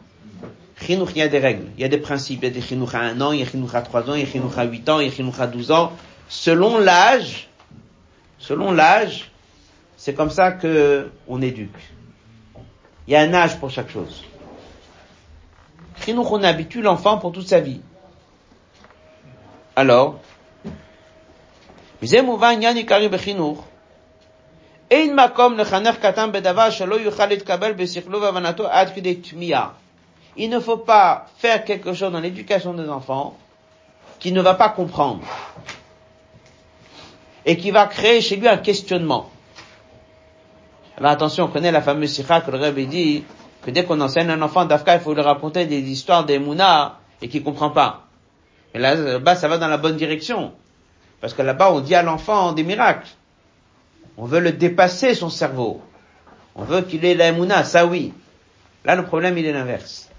Speaker 1: Chinour, il y a des règles, il y a des principes. Il y a des chinour à un an, il y a chinour à trois ans, il y a chinour à huit ans, il y a chinour à douze ans. Selon l'âge, selon l'âge, c'est comme ça que on éduque. Il y a un âge pour chaque chose. Chinour, on habitue l'enfant pour toute sa vie. Alors, il ne faut pas faire quelque chose dans l'éducation des enfants qui ne va pas comprendre et qui va créer chez lui un questionnement. Alors attention, on connaît la fameuse sikha que le Rebbe dit que dès qu'on enseigne un enfant d'Afka, il faut lui raconter des histoires des Mouna et qu'il comprend pas. Mais là-bas, ça va dans la bonne direction. Parce que là-bas, on dit à l'enfant des miracles. On veut le dépasser, son cerveau. On veut qu'il ait l'aimouna, ça oui. Là, le problème, il est l'inverse.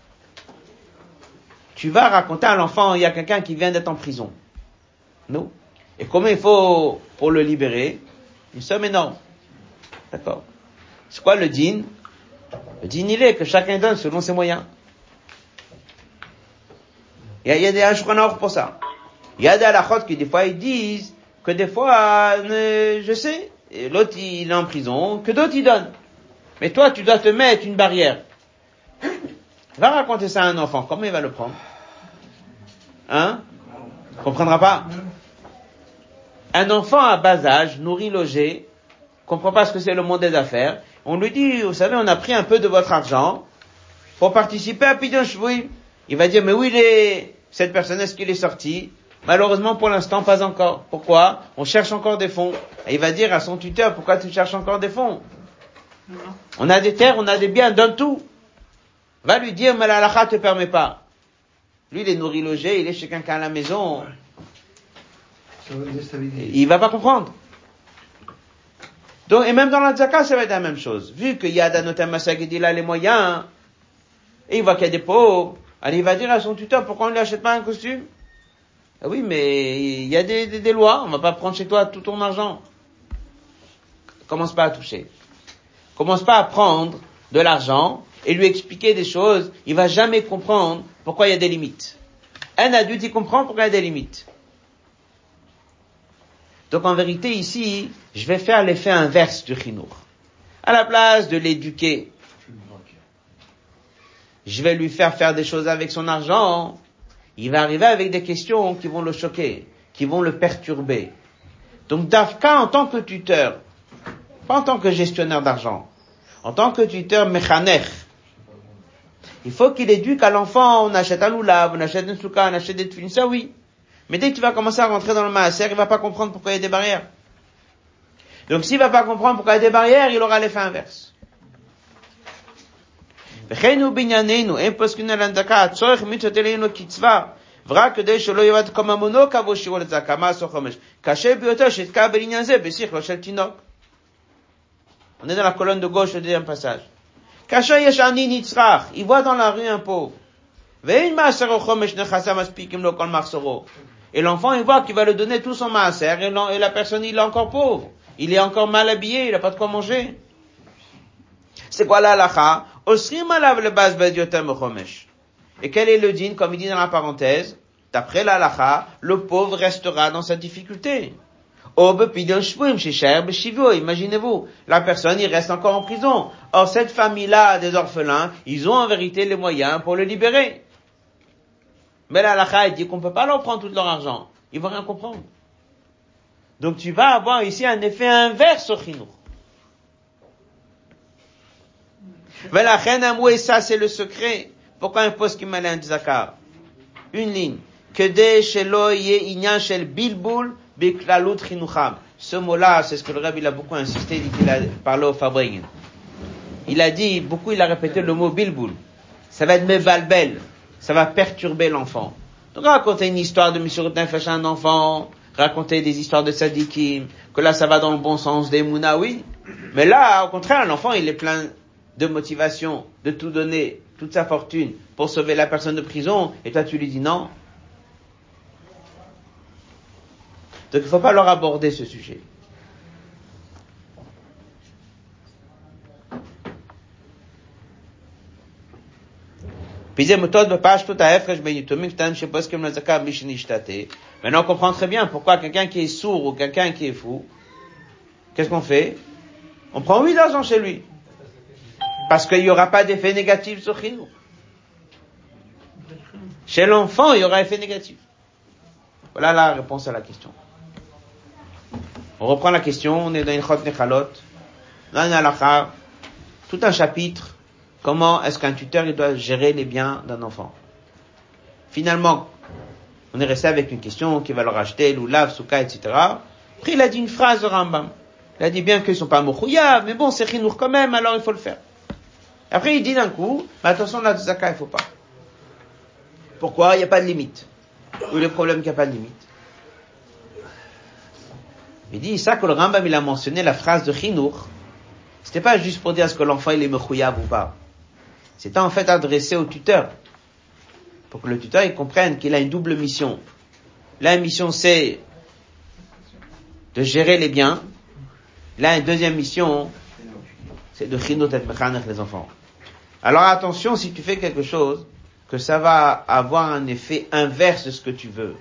Speaker 1: Tu vas raconter à l'enfant, il y a quelqu'un qui vient d'être en prison. Non. Et comment il faut pour le libérer? Une somme énorme. D'accord C'est quoi le din Le din, il est que chacun donne selon ses moyens. Il y a, il y a pour ça. Il y a des halachot qui des fois ils disent que des fois, euh, je sais, l'autre il est en prison, que d'autres ils donnent. Mais toi, tu dois te mettre une barrière. Va raconter ça à un enfant, comment il va le prendre? Hein? Il comprendra pas? Un enfant à bas âge, nourri, logé, comprend pas ce que c'est le monde des affaires. On lui dit, vous savez, on a pris un peu de votre argent pour participer à Pidon oui. Il va dire, mais est, cette personne, est-ce qu'il est sorti? Malheureusement, pour l'instant, pas encore. Pourquoi? On cherche encore des fonds. Et il va dire à son tuteur, pourquoi tu cherches encore des fonds? On a des terres, on a des biens, donne tout. Va lui dire, mais la te permet pas. Lui, il est nourri logé, il est chez quelqu'un à la maison. Il va pas comprendre. Donc, et même dans la tzaka, ça va être la même chose. Vu qu'il y a Danotam qui il a les moyens, et il voit qu'il y a des pauvres, alors il va dire à son tuteur, pourquoi on ne lui achète pas un costume? Ah oui, mais il y a des, lois, on va pas prendre chez toi tout ton argent. Commence pas à toucher. Commence pas à prendre de l'argent et lui expliquer des choses, il va jamais comprendre pourquoi il y a des limites. Un adulte, il comprend pourquoi il y a des limites. Donc en vérité, ici, je vais faire l'effet inverse du chinour. À la place de l'éduquer, je vais lui faire faire des choses avec son argent il va arriver avec des questions qui vont le choquer, qui vont le perturber. Donc Dafka, en tant que tuteur, pas en tant que gestionnaire d'argent, en tant que tuteur méchanech, il faut qu'il éduque à l'enfant, on achète un loulab, on achète une souka, on achète des tefilines, ça oui. Mais dès que tu vas commencer à rentrer dans le maaser, il va pas comprendre pourquoi il y a des barrières. Donc s'il va pas comprendre pourquoi il y a des barrières, il aura l'effet inverse. וכן הוא בענייננו, אין פוסקין על הנדקה, הצורך מצוות אלינו קצבה, ורק כדי שלא יאבד כממונו כעבור שיעור לצדקה, מעשו חמש. קשה ביותר שיתקע בעניין זה בשכלו של תינוק. On est dans la colonne de gauche, le deuxième passage. כאשר יש עני נצרך, il voit dans la rue un pauvre, Et l'enfant, il voit qu'il va lui donner tout son maaser, et, l'en- et la personne, il est encore pauvre. Il est encore mal habillé, il n'a pas de quoi manger. C'est quoi la halakha? et quel est le din, comme il dit dans la parenthèse? D'après la halakha, le pauvre restera dans sa difficulté. Imaginez-vous, la personne, il reste encore en prison. Or, cette famille-là des orphelins, ils ont en vérité les moyens pour le libérer. Mais la il dit qu'on peut pas leur prendre tout leur argent. Ils vont rien comprendre. Donc tu vas avoir ici un effet inverse au chinour. Et ça c'est le secret. Pourquoi un poste qui m'a un zakar? Une ligne. Que shel bilbul. Ce mot-là, c'est ce que le rabbi a beaucoup insisté, il a parlé au Fabringen. Il a dit, beaucoup il a répété le mot bilbul. Ça va être mebalbel. Ça va perturber l'enfant. Donc raconter une histoire de Monsieur Nefesh à un enfant, raconter des histoires de sadikim, que là ça va dans le bon sens des mouna, oui. Mais là, au contraire, l'enfant il est plein de motivation, de tout donner, toute sa fortune pour sauver la personne de prison, et toi tu lui dis non. Donc il ne faut pas leur aborder ce sujet. Maintenant on comprend très bien pourquoi quelqu'un qui est sourd ou quelqu'un qui est fou, qu'est-ce qu'on fait? On prend 8 argent chez lui. Parce qu'il n'y aura pas d'effet négatif sur Chinou. Chez l'enfant, il y aura effet négatif. Voilà la réponse à la question. On reprend la question, on est dans une chot nechalot, dans une halakha, tout un chapitre, comment est-ce qu'un tuteur doit gérer les biens d'un enfant? Finalement, on est resté avec une question qui va leur acheter l'oulav, souka, etc. Après, il a dit une phrase de Rambam. Il a dit bien qu'ils sont pas mochouya, mais bon, c'est chinour quand même, alors il faut le faire. Après, il dit d'un coup, mais attention, la zaka, il faut pas. Pourquoi? Il n'y a pas de limite. Ou le problème qu'il n'y a pas de limite. Il dit ça que le Rambam il a mentionné la phrase de Chinour. C'était pas juste pour dire est-ce que l'enfant il est mechouyab ou pas. C'était en fait adressé au tuteur. Pour que le tuteur il comprenne qu'il a une double mission. La mission c'est de gérer les biens. Là, une deuxième mission, c'est de mechanech les enfants. Alors attention, si tu fais quelque chose, que ça va avoir un effet inverse de ce que tu veux.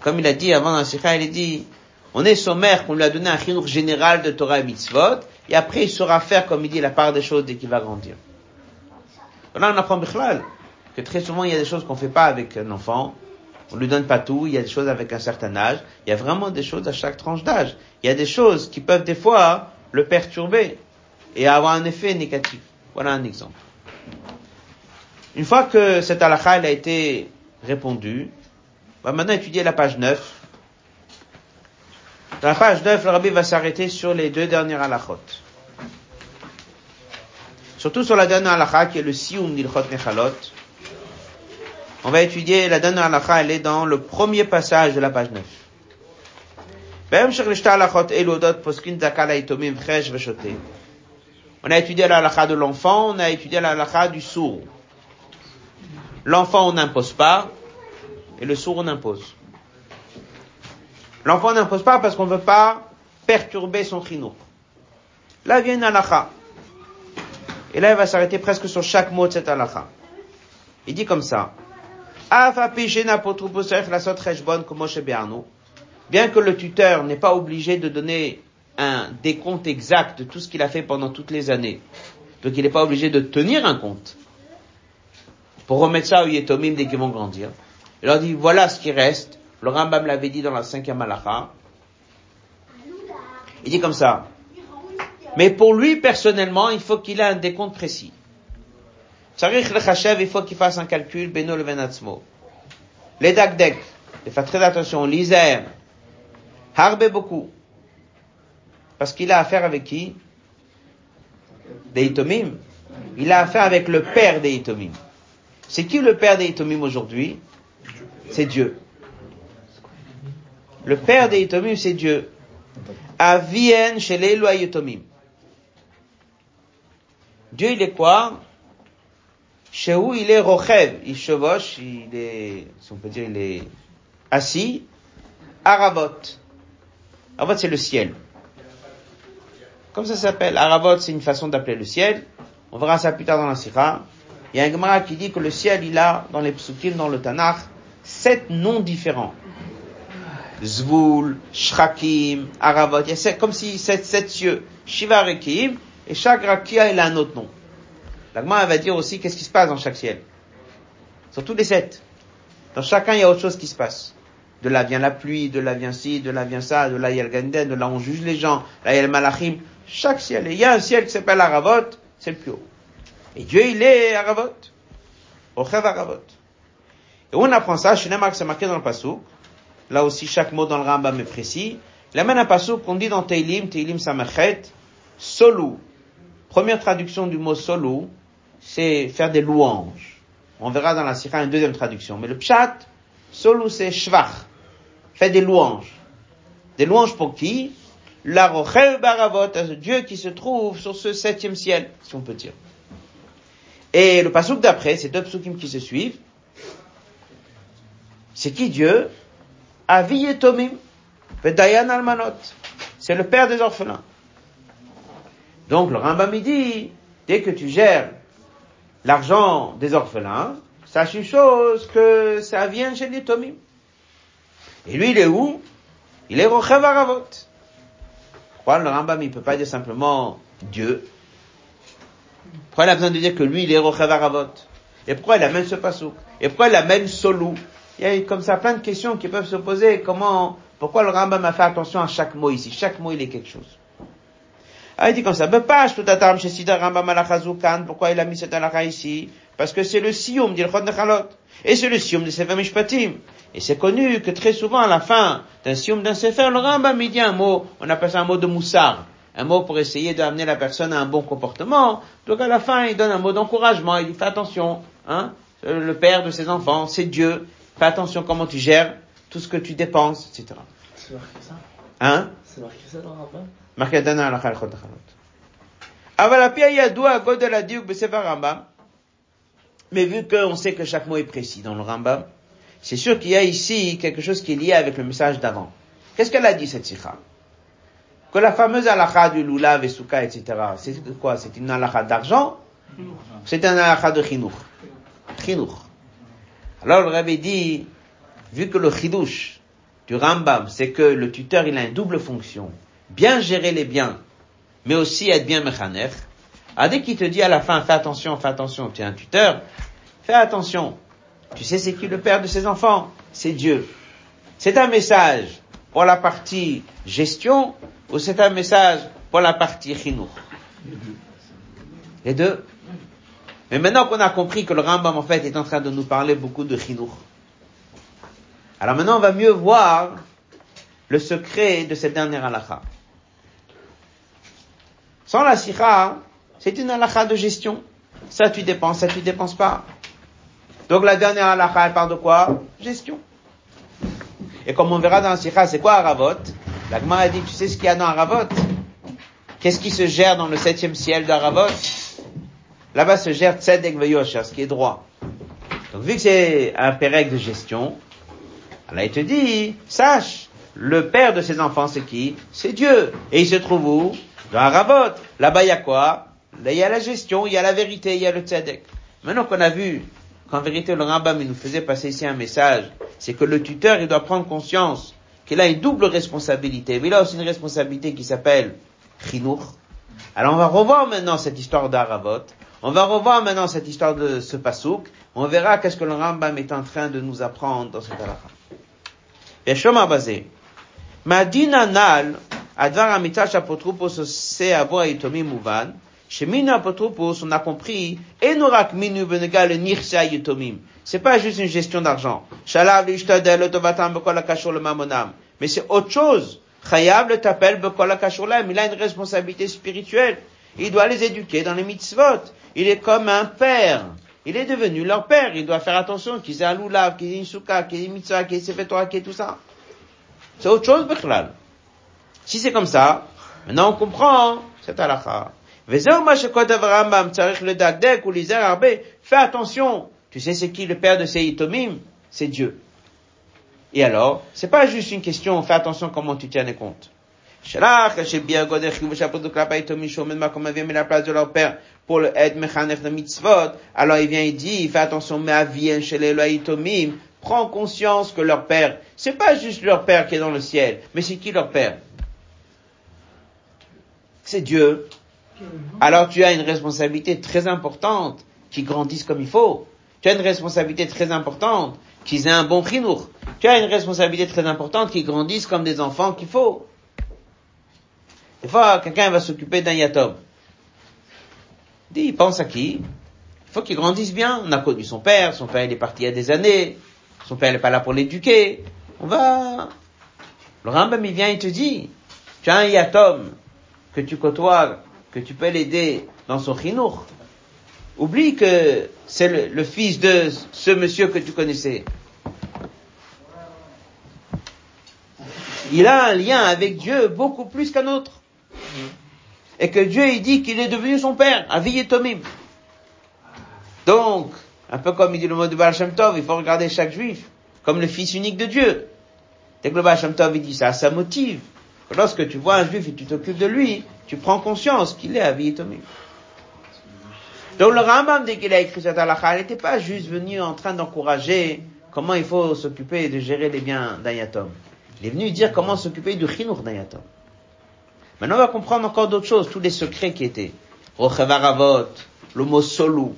Speaker 1: Comme il a dit avant dans Sikha, il a dit, on est sommaire qu'on lui a donné un chinour général de Torah et mitzvot, et après il saura faire, comme il dit, la part des choses dès qu'il va grandir. Là, on apprend Bichlal, que très souvent il y a des choses qu'on fait pas avec un enfant, on lui donne pas tout, il y a des choses avec un certain âge, il y a vraiment des choses à chaque tranche d'âge. Il y a des choses qui peuvent des fois le perturber et avoir un effet négatif. Voilà un exemple. Une fois que cette halakha a été répondue, on va maintenant étudier la page 9. Dans la page 9, le rabbi va s'arrêter sur les deux dernières halakhot. Surtout sur la dernière halakha qui est le sioum d'ilchot nechalot. On va étudier la dernière halakha, elle est dans le premier passage de la page 9. On a étudié la halakha de l'enfant, on a étudié la du sourd. L'enfant on n'impose pas, et le sourd on impose. L'enfant n'impose pas parce qu'on ne veut pas perturber son trinour. Là vient une halakha. Et là il va s'arrêter presque sur chaque mot de cette halakha. Il dit comme ça. Bien que le tuteur n'est pas obligé de donner un décompte exact de tout ce qu'il a fait pendant toutes les années, donc il n'est pas obligé de tenir un compte, pour remettre ça au Yetomim dès qu'ils vont grandir. Il leur dit, voilà ce qui reste. Le Rambam l'avait dit dans la cinquième halakha. Il dit comme ça. Mais pour lui, personnellement, il faut qu'il ait un décompte précis. Tsarich le il faut qu'il fasse un calcul, Beno le Venatzmo. Les Dagdek, il fait très attention, l'Iser, Harbe beaucoup. Parce qu'il a affaire avec qui? Des Itomim. Il a affaire avec le père des Itomim. C'est qui le père des Itomim aujourd'hui? C'est Dieu. Le père des Itomim, c'est Dieu. Avien chez les Itomim. Dieu, il est quoi? chez où il est rochev, il chevauche, il est, si on peut dire, il est assis, aravot. Aravot, c'est le ciel. Comme ça s'appelle, aravot, c'est une façon d'appeler le ciel. On verra ça plus tard dans la Sira. Il y a un Gemara qui dit que le ciel, il a, dans les psukim, dans le Tanakh, sept noms différents. Zvul, Shrakim, Aravot, il y a comme si sept, sept cieux, Shiva Rekim, et chaque Rakia, il a un autre nom. L'Agma va dire aussi qu'est-ce qui se passe dans chaque ciel. Sur tous les sept. Dans chacun, il y a autre chose qui se passe. De là vient la pluie, de là vient ci, de là vient ça, de là il y a le Ganden, de là on juge les gens, là il y a le Malachim. Chaque ciel. Il y a un ciel qui s'appelle Aravot, c'est le plus haut. Et Dieu, il est Aravot. Ochev Aravot. Et on apprend ça, chez Nemak, c'est marqué dans le Passouk. Là aussi, chaque mot dans le Rambam est précis. La même un Passouk qu'on dit dans Teilim, Teilim Samachet, Solou. Première traduction du mot Solou, c'est faire des louanges. On verra dans la Sira une deuxième traduction. Mais le Pshat, Solou, c'est Shvach. Fait des louanges. Des louanges pour qui? La Rochel Baravot, ce Dieu qui se trouve sur ce septième ciel, si on peut dire. Et le pasouk d'après, ces deux psukim qui se suivent, c'est qui Dieu? Avi Yetomim, Vedayan Almanot. C'est le père des orphelins. Donc le Rambam dès que tu gères l'argent des orphelins, sache une chose que ça vient chez les Tomim. Et lui, il est où? Il est Rochev Aravot. Pourquoi le Rambam il peut pas dire simplement Dieu Pourquoi il a besoin de dire que lui, il est Rochev Aravot? Et pourquoi il amène ce pasouk Et pourquoi il amène Solou? Il y a comme ça plein de questions qui peuvent se poser. Comment, pourquoi le Rambam a fait attention à chaque mot ici? Chaque mot, il est quelque chose. Ah, il dit comme ça, pourquoi il a mis cette halakha ici? Parce que c'est le sium d'Ilchot Nechalot. Et c'est le sium de Sefer Mishpatim. Et c'est connu que très souvent, à la fin d'un sium d'un Sefer, le Rambam, il dit un mot, on appelle ça un mot de moussard. Un mot pour essayer d'amener la personne à un bon comportement. Donc à la fin, il donne un mot d'encouragement. Il dit, fais attention, hein. Le père de ses enfants, c'est Dieu. Fais attention comment tu gères tout ce que tu dépenses, etc.
Speaker 4: C'est marqué ça?
Speaker 1: Hein?
Speaker 4: C'est marqué ça dans le
Speaker 1: marqué besefer Rambam. Mais vu qu'on sait que chaque mot est précis dans le Rambam, c'est sûr qu'il y a ici quelque chose qui est lié avec le message d'avant. Qu'est-ce qu'elle a dit cette sikha? Que la fameuse halakha du lulav et souka, etc. C'est quoi? C'est une halakha d'argent? C'est un halakha de chinour. Chinour. Alors le rabbi dit, vu que le chidouche du Rambam, c'est que le tuteur il a une double fonction bien gérer les biens, mais aussi être bien mechanef, ah, dès qu'il te dit à la fin, fais attention, fais attention, tu es un tuteur, fais attention. Tu sais c'est qui le père de ses enfants? C'est Dieu. C'est un message pour la partie gestion ou c'est un message pour la partie chinour? Les deux. Mais maintenant qu'on a compris que le Rambam en fait est en train de nous parler beaucoup de chinour. Alors maintenant on va mieux voir le secret de cette dernière halakha. Sans la sikha, c'est une halakha de gestion. Ça tu dépenses, ça tu dépenses pas. Donc la dernière halakha, elle parle de quoi? Gestion. Et comme on verra dans la sikha, c'est quoi Aravot? La Gemara a dit, tu sais ce qu'il y a dans Aravot? Qu'est-ce qui se gère dans le septième ciel d'Aravot? Là-bas se gère Tzedek Veyosher, ce qui est droit. Donc vu que c'est un pérec de gestion, Allah il te dit, sache, le père de ses enfants c'est qui? C'est Dieu. Et il se trouve où? Dans Aravot. Là-bas il y a quoi? Là il y a la gestion, il y a la vérité, il y a le tzedek. Maintenant qu'on a vu qu'en vérité le Rambam nous faisait passer ici un message, c'est que le tuteur il doit prendre conscience qu'il a une double responsabilité, mais il a aussi une responsabilité qui s'appelle chinour. Alors on va revoir maintenant cette histoire d'Aravot, on va revoir maintenant cette histoire de ce pasouk, on verra qu'est-ce que le Rambam est en train de nous apprendre dans cette halakha. Madina nal, advar amitach apotropos se avoa itomim uvan, chez Minu Apotropos, on a compris, Enorak Minu Benegal Nirsa C'est pas juste une gestion d'argent. Shalav Lishtadel, Otovatam, le Mamonam. Mais c'est autre chose. Chayav le Tapel, Il a une responsabilité spirituelle. Il doit les éduquer dans les mitzvot. Il est comme un père. Il est devenu leur père. Il doit faire attention qu'ils aient un loulav, qu'ils aient une souka, qu'ils aient une mitzvah, qu'ils aient sefetora, qu'ils aient tout ça. C'est autre chose, Bechlal. Si c'est comme ça, maintenant on comprend cette halakha. Bah, fais attention. Tu sais c'est qui le père de ces itomim? C'est Dieu. Et alors, c'est pas juste une question, fais attention comment tu tiens les comptes. De leur père pour. Alors il vient, il dit, fais attention, mais avien chez les Loïtomim, prends conscience que leur père, c'est pas juste leur père qui est dans le ciel, mais c'est qui leur père? C'est Dieu. Alors tu as une responsabilité très importante qu'ils grandissent comme il faut. Tu as une responsabilité très importante qu'ils aient un bon chinour. Tu as une responsabilité très importante qu'ils grandissent comme des enfants qu'il faut. Des fois, quelqu'un va s'occuper d'un yatom. Dit, il pense à qui? Il faut qu'il grandisse bien. On a connu son père, son père est parti il y a des années, son père n'est pas là pour l'éduquer. On va... Le Rambam il vient, il te dit, tu as un yatom que tu côtoies, que tu peux l'aider dans son chinour. Oublie que c'est le, fils de ce monsieur que tu connaissais. Il a un lien avec Dieu beaucoup plus qu'un autre. Et que Dieu, il dit qu'il est devenu son père, Avi et Tomim. Donc, un peu comme il dit le mot de Baal Shem Tov, il faut regarder chaque juif comme le fils unique de Dieu. Dès que le Baal Tov, il dit ça, ça motive. Lorsque tu vois un juif et tu t'occupes de lui, tu prends conscience qu'il est Avi et Tomim. Donc le Rambam, dès qu'il a écrit cette halakha, il n'était pas juste venu en train d'encourager comment il faut s'occuper et de gérer les biens d'un yatom. Il est venu dire comment s'occuper du chinour d'un yatom. Maintenant, on va comprendre encore d'autres choses, tous les secrets qui étaient. Rochevaravot, le mot solou.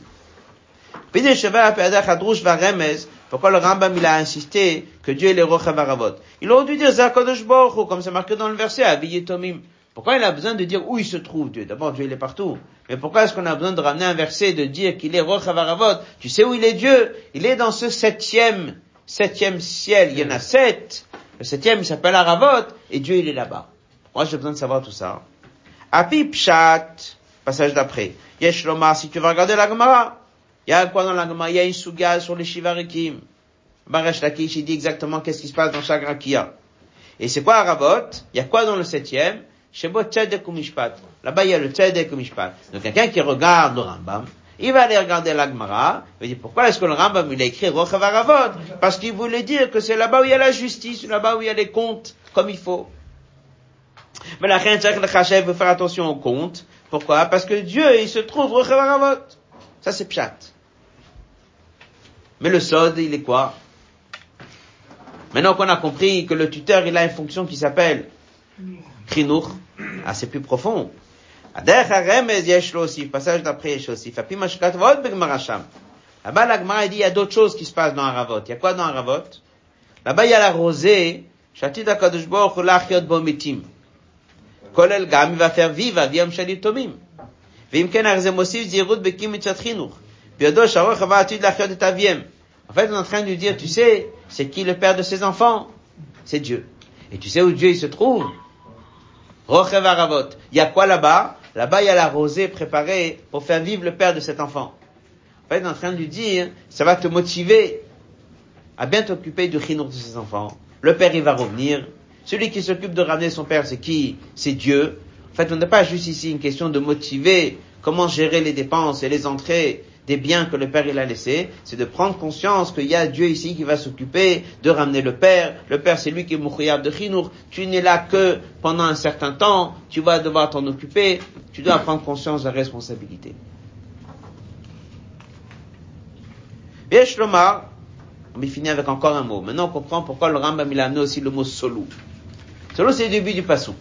Speaker 1: Pourquoi le Rambam il a insisté que Dieu est le Rochevaravot Il aurait dû dire Zakadosh Baruch comme c'est marqué dans le verset. Pourquoi il a besoin de dire où il se trouve Dieu? D'abord, Dieu il est partout. Mais pourquoi est-ce qu'on a besoin de ramener un verset, de dire qu'il est Rochavaravot Tu sais où il est Dieu? Il est dans ce septième, septième ciel. Il y en a sept. Le septième, il s'appelle Aravot, et Dieu il est là-bas. Moi, j'ai besoin de savoir tout ça. Api Pshat, passage d'après. Yesh Lomar, si tu vas regarder la Gemara, il y a quoi dans la Gemara Il y a une souga sur les Shivarikim. Baresh Lakish, il dit exactement qu'est-ce qui se passe dans chaque Rakia. Et c'est quoi Aravot Il y a quoi dans le septième? Shebo Tzedek Mishpat. Là-bas, il y a le Tzedek Mishpat. Donc, quelqu'un qui regarde le Rambam, il va aller regarder la Gemara, il va dire, pourquoi est-ce que le Rambam, il a écrit Rochavaravot? Parce qu'il voulait dire que c'est là-bas où il y a la justice, là-bas où il y a les comptes, comme il faut. Mais la reine le Chachev veut faire attention aux comptes. Pourquoi? Parce que Dieu, il se trouve Rochavaravot. Ça, c'est Pshat. Mais le Sod, il est quoi? Maintenant qu'on a compris que le tuteur, il a une fonction qui s'appelle Krinour, ah, c'est plus profond. Passage d'après Yeshosif. Là-bas, la Gemara dit, il y a d'autres choses qui se passent dans Aravot. Il y a quoi dans Aravot? Là-bas, il y a la rosée. Shatit HaKadosh Baruch Hu Lachiot Bomitim. Kolel Gam, il va faire vivre Aviam Shalit Tomim. En fait, on est en train de lui dire, tu sais, c'est qui le père de ses enfants? C'est Dieu. Et tu sais où Dieu il se trouve? Il y a quoi là-bas Là-bas, il y a la rosée préparée pour faire vivre le père de cet enfant. En fait, on est en train de lui dire, ça va te motiver à bien t'occuper du chinour de ses enfants. Le père, il va revenir. Celui qui s'occupe de ramener son père, c'est qui C'est Dieu. En fait, on n'est pas juste ici une question de motiver comment gérer les dépenses et les entrées des biens que le Père il a laissés, c'est de prendre conscience qu'il y a Dieu ici qui va s'occuper de ramener le Père. Le Père, c'est lui qui est moukhiyab de chinour. Tu n'es là que pendant un certain temps. Tu vas devoir t'en occuper. Tu dois prendre conscience de la responsabilité. Bien, Shlomar, on finit avec encore un mot. Maintenant, on comprend pourquoi le Rambam il a amené aussi le mot solou. Solou, c'est le début du pasouk.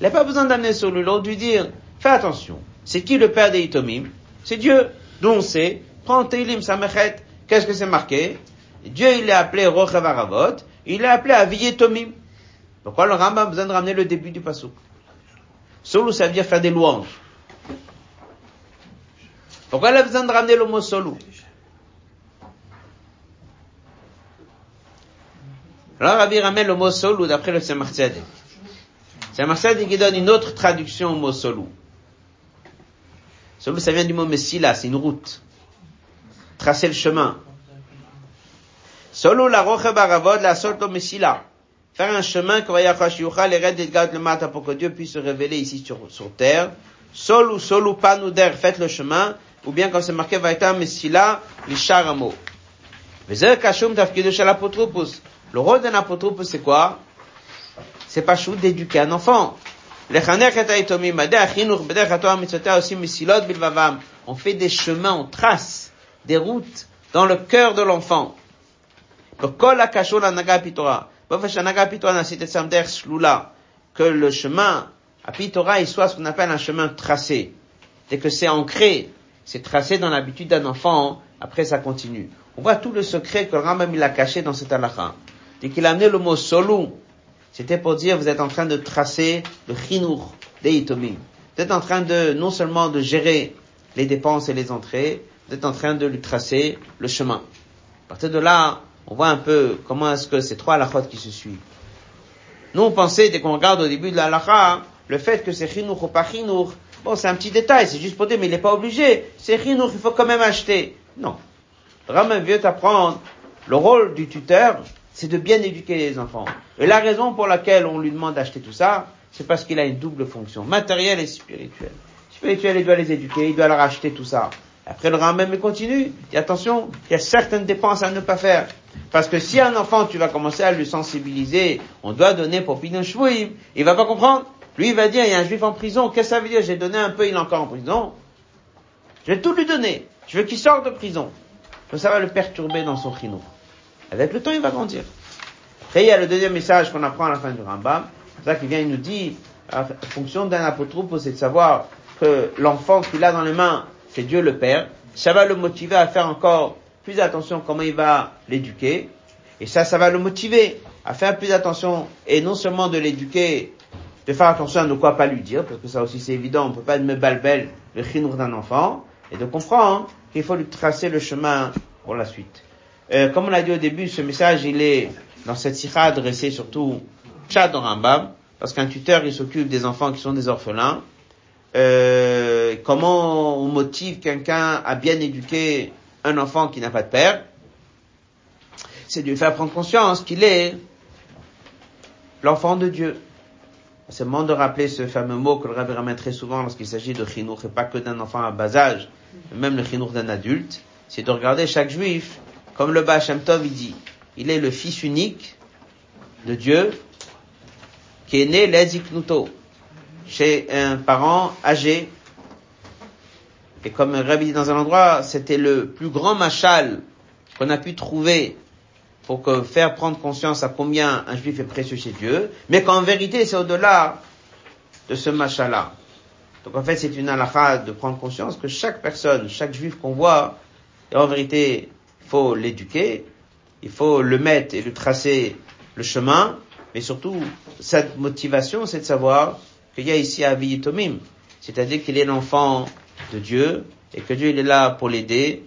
Speaker 1: Il n'a pas besoin d'amener solou. Il aurait dû dire, fais attention. C'est qui le père des Itomim? C'est Dieu. D'où on sait, prends Teilim Samechet, qu'est-ce que c'est marqué? Dieu, il l'a appelé Rochavaravot, il l'a appelé Aviyetomim. Pourquoi le Rambam a besoin de ramener le début du pasouk Solou, ça veut dire faire des louanges. Pourquoi il a besoin de ramener le mot solou Alors Rabbi ramène le mot solou d'après le Tzemach Tzemach Tzedek qui donne une autre traduction au mot solou. Solou, ça vient du mot Messila, c'est une route. Tracer le chemin. Solou la roche baravod la sorte Messila. Faire un chemin que les le mat pour que Dieu puisse se révéler ici sur, sur terre, sol ou sol ou panouder, faites le chemin, ou bien quand c'est marqué mesila, lisharamo. Vezer kashum tafkidu shel apotropos. Le rôle d'un apotropos, c'est quoi? C'est pas chou d'éduquer un enfant. On fait des chemins, on trace des routes dans le cœur de l'enfant. Que le chemin à Pitora, il soit ce qu'on appelle un chemin tracé. Dès que c'est ancré, c'est tracé dans l'habitude d'un enfant, hein. après ça continue. On voit tout le secret que le Rambam il a caché dans cet halakha. Dès qu'il a amené le mot solou, c'était pour dire vous êtes en train de tracer le chinour des itomim. Vous êtes en train de, non seulement de gérer les dépenses et les entrées, vous êtes en train de lui tracer le chemin. À partir de là, on voit un peu comment est-ce que ces trois halakhot qui se suivent. Nous, on pensait, dès qu'on regarde au début de la le fait que c'est chinour ou pas chinour, bon, c'est un petit détail, c'est juste pour dire, mais il n'est pas obligé. C'est chinour, il faut quand même acheter. Non. Le Rambam veut apprendre le rôle du tuteur, c'est de bien éduquer les enfants. Et la raison pour laquelle on lui demande d'acheter tout ça, c'est parce qu'il a une double fonction, matérielle et spirituelle. Spirituelle, il doit les éduquer, il doit leur acheter tout ça. Après, le Rambam il continue. Dit attention, il y a certaines dépenses à ne pas faire. Parce que si un enfant, tu vas commencer à lui sensibiliser, on doit donner pour Pinot Shvouim, il va pas comprendre. Lui, il va dire, il y a un juif en prison, qu'est-ce que ça veut dire? J'ai donné un peu, il est encore en prison. Je vais tout lui donner. Je veux qu'il sorte de prison. Ça va le perturber dans son chino. Avec le temps, il va grandir. Et il y a le deuxième message qu'on apprend à la fin du Rambam. C'est ça qui vient, il nous dit, la fonction d'un apotroupe, c'est de savoir que l'enfant qu'il a dans les mains, c'est Dieu le Père. Ça va le motiver à faire encore plus attention comment il va l'éduquer. Et ça, ça va le motiver à faire plus attention et non seulement de l'éduquer, de faire attention à ne quoi pas lui dire, parce que ça aussi c'est évident, on peut pas me balbel le chinour d'un enfant, et de comprendre qu'il faut lui tracer le chemin pour la suite. Euh, comme on l'a dit au début, ce message, il est dans cette sikha adressé surtout Tchad parce qu'un tuteur, il s'occupe des enfants qui sont des orphelins. Euh, comment on motive quelqu'un à bien éduquer un enfant qui n'a pas de père? C'est de lui faire prendre conscience qu'il est l'enfant de Dieu. C'est moment de rappeler ce fameux mot que le rabbi ramène très souvent lorsqu'il s'agit de chinour, et pas que d'un enfant à bas âge, même le chinour d'un adulte, c'est de regarder chaque juif, comme le Baal il dit, il est le fils unique de Dieu, qui est né l'Eziknuto, chez un parent âgé. Et comme rabbi dit dans un endroit, c'était le plus grand machal qu'on a pu trouver pour faire prendre conscience à combien un juif est précieux chez Dieu, mais qu'en vérité c'est au-delà de ce machin-là. Donc en fait c'est une halakha de prendre conscience que chaque personne, chaque juif qu'on voit, en vérité faut l'éduquer, il faut le mettre et lui tracer le chemin, mais surtout cette motivation c'est de savoir qu'il y a ici à Tomim, c'est-à-dire qu'il est l'enfant de Dieu et que Dieu il est là pour l'aider.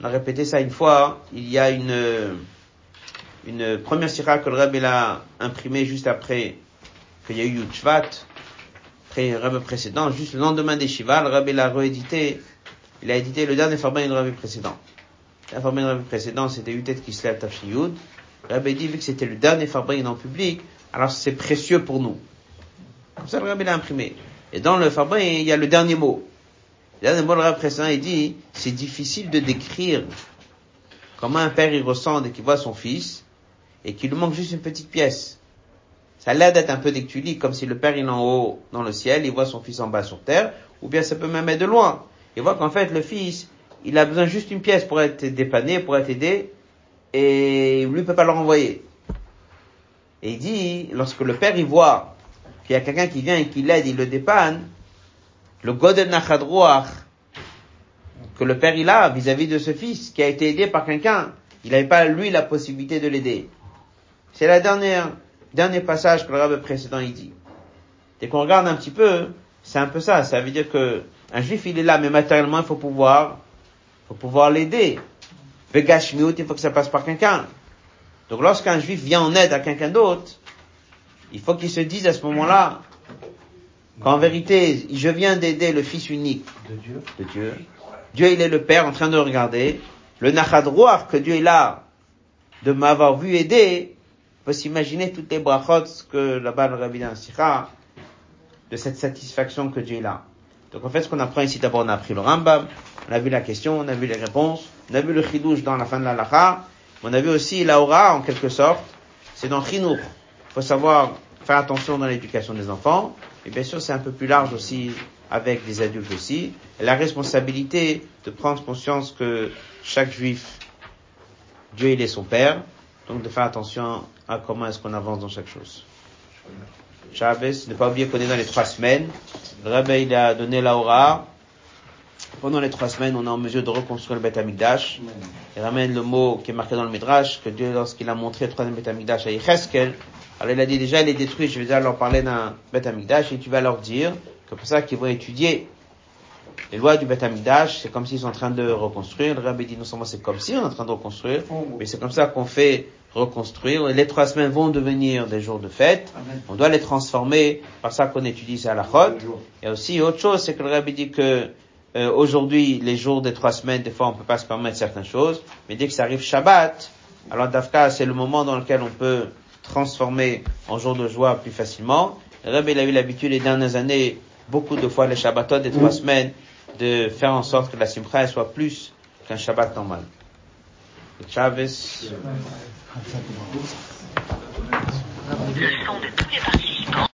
Speaker 1: On a répété ça une fois, il y a une une première sira que le Rebbe a imprimée juste après qu'il y a eu Yutshvat, après le Rebbe précédent, juste le lendemain des Shiva, le Rebbe l'a réédité, il a édité le dernier Farban du Rebbe précédent. Le Farban du Rebbe précédent, c'était Yutet Kislev Tafshiyud. Le Rebbe dit, vu que c'était le dernier Farban en public, alors c'est précieux pour nous. Comme ça, le Rebbe l'a imprimé. Et dans le Farban, il y a le dernier mot. Le dernier mot, le Rebbe précédent, il dit, c'est difficile de décrire comment un père il ressent dès qu'il voit son fils, et qu'il lui manque juste une petite pièce. Ça l'air d'être un peu dès que tu lis, comme si le père il est en haut dans le ciel, il voit son fils en bas sur terre, ou bien ça peut même être de loin. Il voit qu'en fait le fils, il a besoin juste une pièce pour être dépanné, pour être aidé, et lui peut pas le renvoyer. Et il dit, lorsque le père il voit qu'il y a quelqu'un qui vient et qui l'aide, il le dépanne, le Godel Nachadroach que le père il a vis-à-vis de ce fils qui a été aidé par quelqu'un, il n'avait pas lui la possibilité de l'aider. C'est la dernière, dernier passage que le rabbin précédent il dit. Dès qu'on regarde un petit peu, c'est un peu ça. Ça veut dire que un juif il est là, mais matériellement il faut pouvoir, faut pouvoir l'aider. Vegashmiut, il faut que ça passe par quelqu'un. Donc lorsqu'un juif vient en aide à quelqu'un d'autre, il faut qu'il se dise à ce moment-là qu'en vérité, je viens d'aider le fils unique
Speaker 2: De Dieu.
Speaker 1: de Dieu. Dieu, il est le Père en train de regarder. Le nachadroir que Dieu est là de m'avoir vu aider, peut s'imaginer toutes les brachot que là-bas le Rabbi Sikha, de cette satisfaction que Dieu est là. Donc en fait, ce qu'on apprend ici, d'abord, on a appris le Rambam, on a vu la question, on a vu les réponses, on a vu le chidouche dans la fin de la lacha, on a vu aussi la aura, en quelque sorte, c'est dans chinour. Il faut savoir faire attention dans l'éducation des enfants, et bien sûr, c'est un peu plus large aussi avec les adultes aussi. La responsabilité de prendre conscience que chaque juif, Dieu il est son père, donc de faire attention à comment est-ce qu'on avance dans chaque chose. Shabbos, ne pas oublier qu'on est dans les trois semaines. Le Rabbi, il a donné l'aura. Pendant les trois semaines, on est en mesure de reconstruire le Beth Amikdash. Il ramène le mot qui est marqué dans le Midrash, que Dieu, lorsqu'il a montré le troisième Beth Amikdash à Yecheskel, alors il a dit déjà, il est détruit, je vais déjà leur parler d'un Beth Amikdash, et tu vas leur dire que pour ça qu'ils vont étudier les lois du Beth Amikdash, c'est comme s'ils sont en train de reconstruire. Le Rabbi dit non seulement c'est comme si on est en train de reconstruire, mais c'est comme ça qu'on fait reconstruire. Et les trois semaines vont devenir des jours de fête. On doit les transformer par ça qu'on étudie ça à la chôte. Et aussi autre chose, c'est que le Rabbi dit que euh, aujourd'hui, les jours des trois semaines, des fois on peut pas se permettre certaines choses, mais dès que ça arrive Shabbat, alors Dafka, c'est le moment dans lequel on peut transformer en jour de joie plus facilement. Le Rabbi il a eu l'habitude les dernières années, beaucoup de fois les Shabbatot des trois semaines, de faire en sorte que la Simcha elle soit plus qu'un Shabbat normal. Chavez,
Speaker 5: Le son de tous les participants.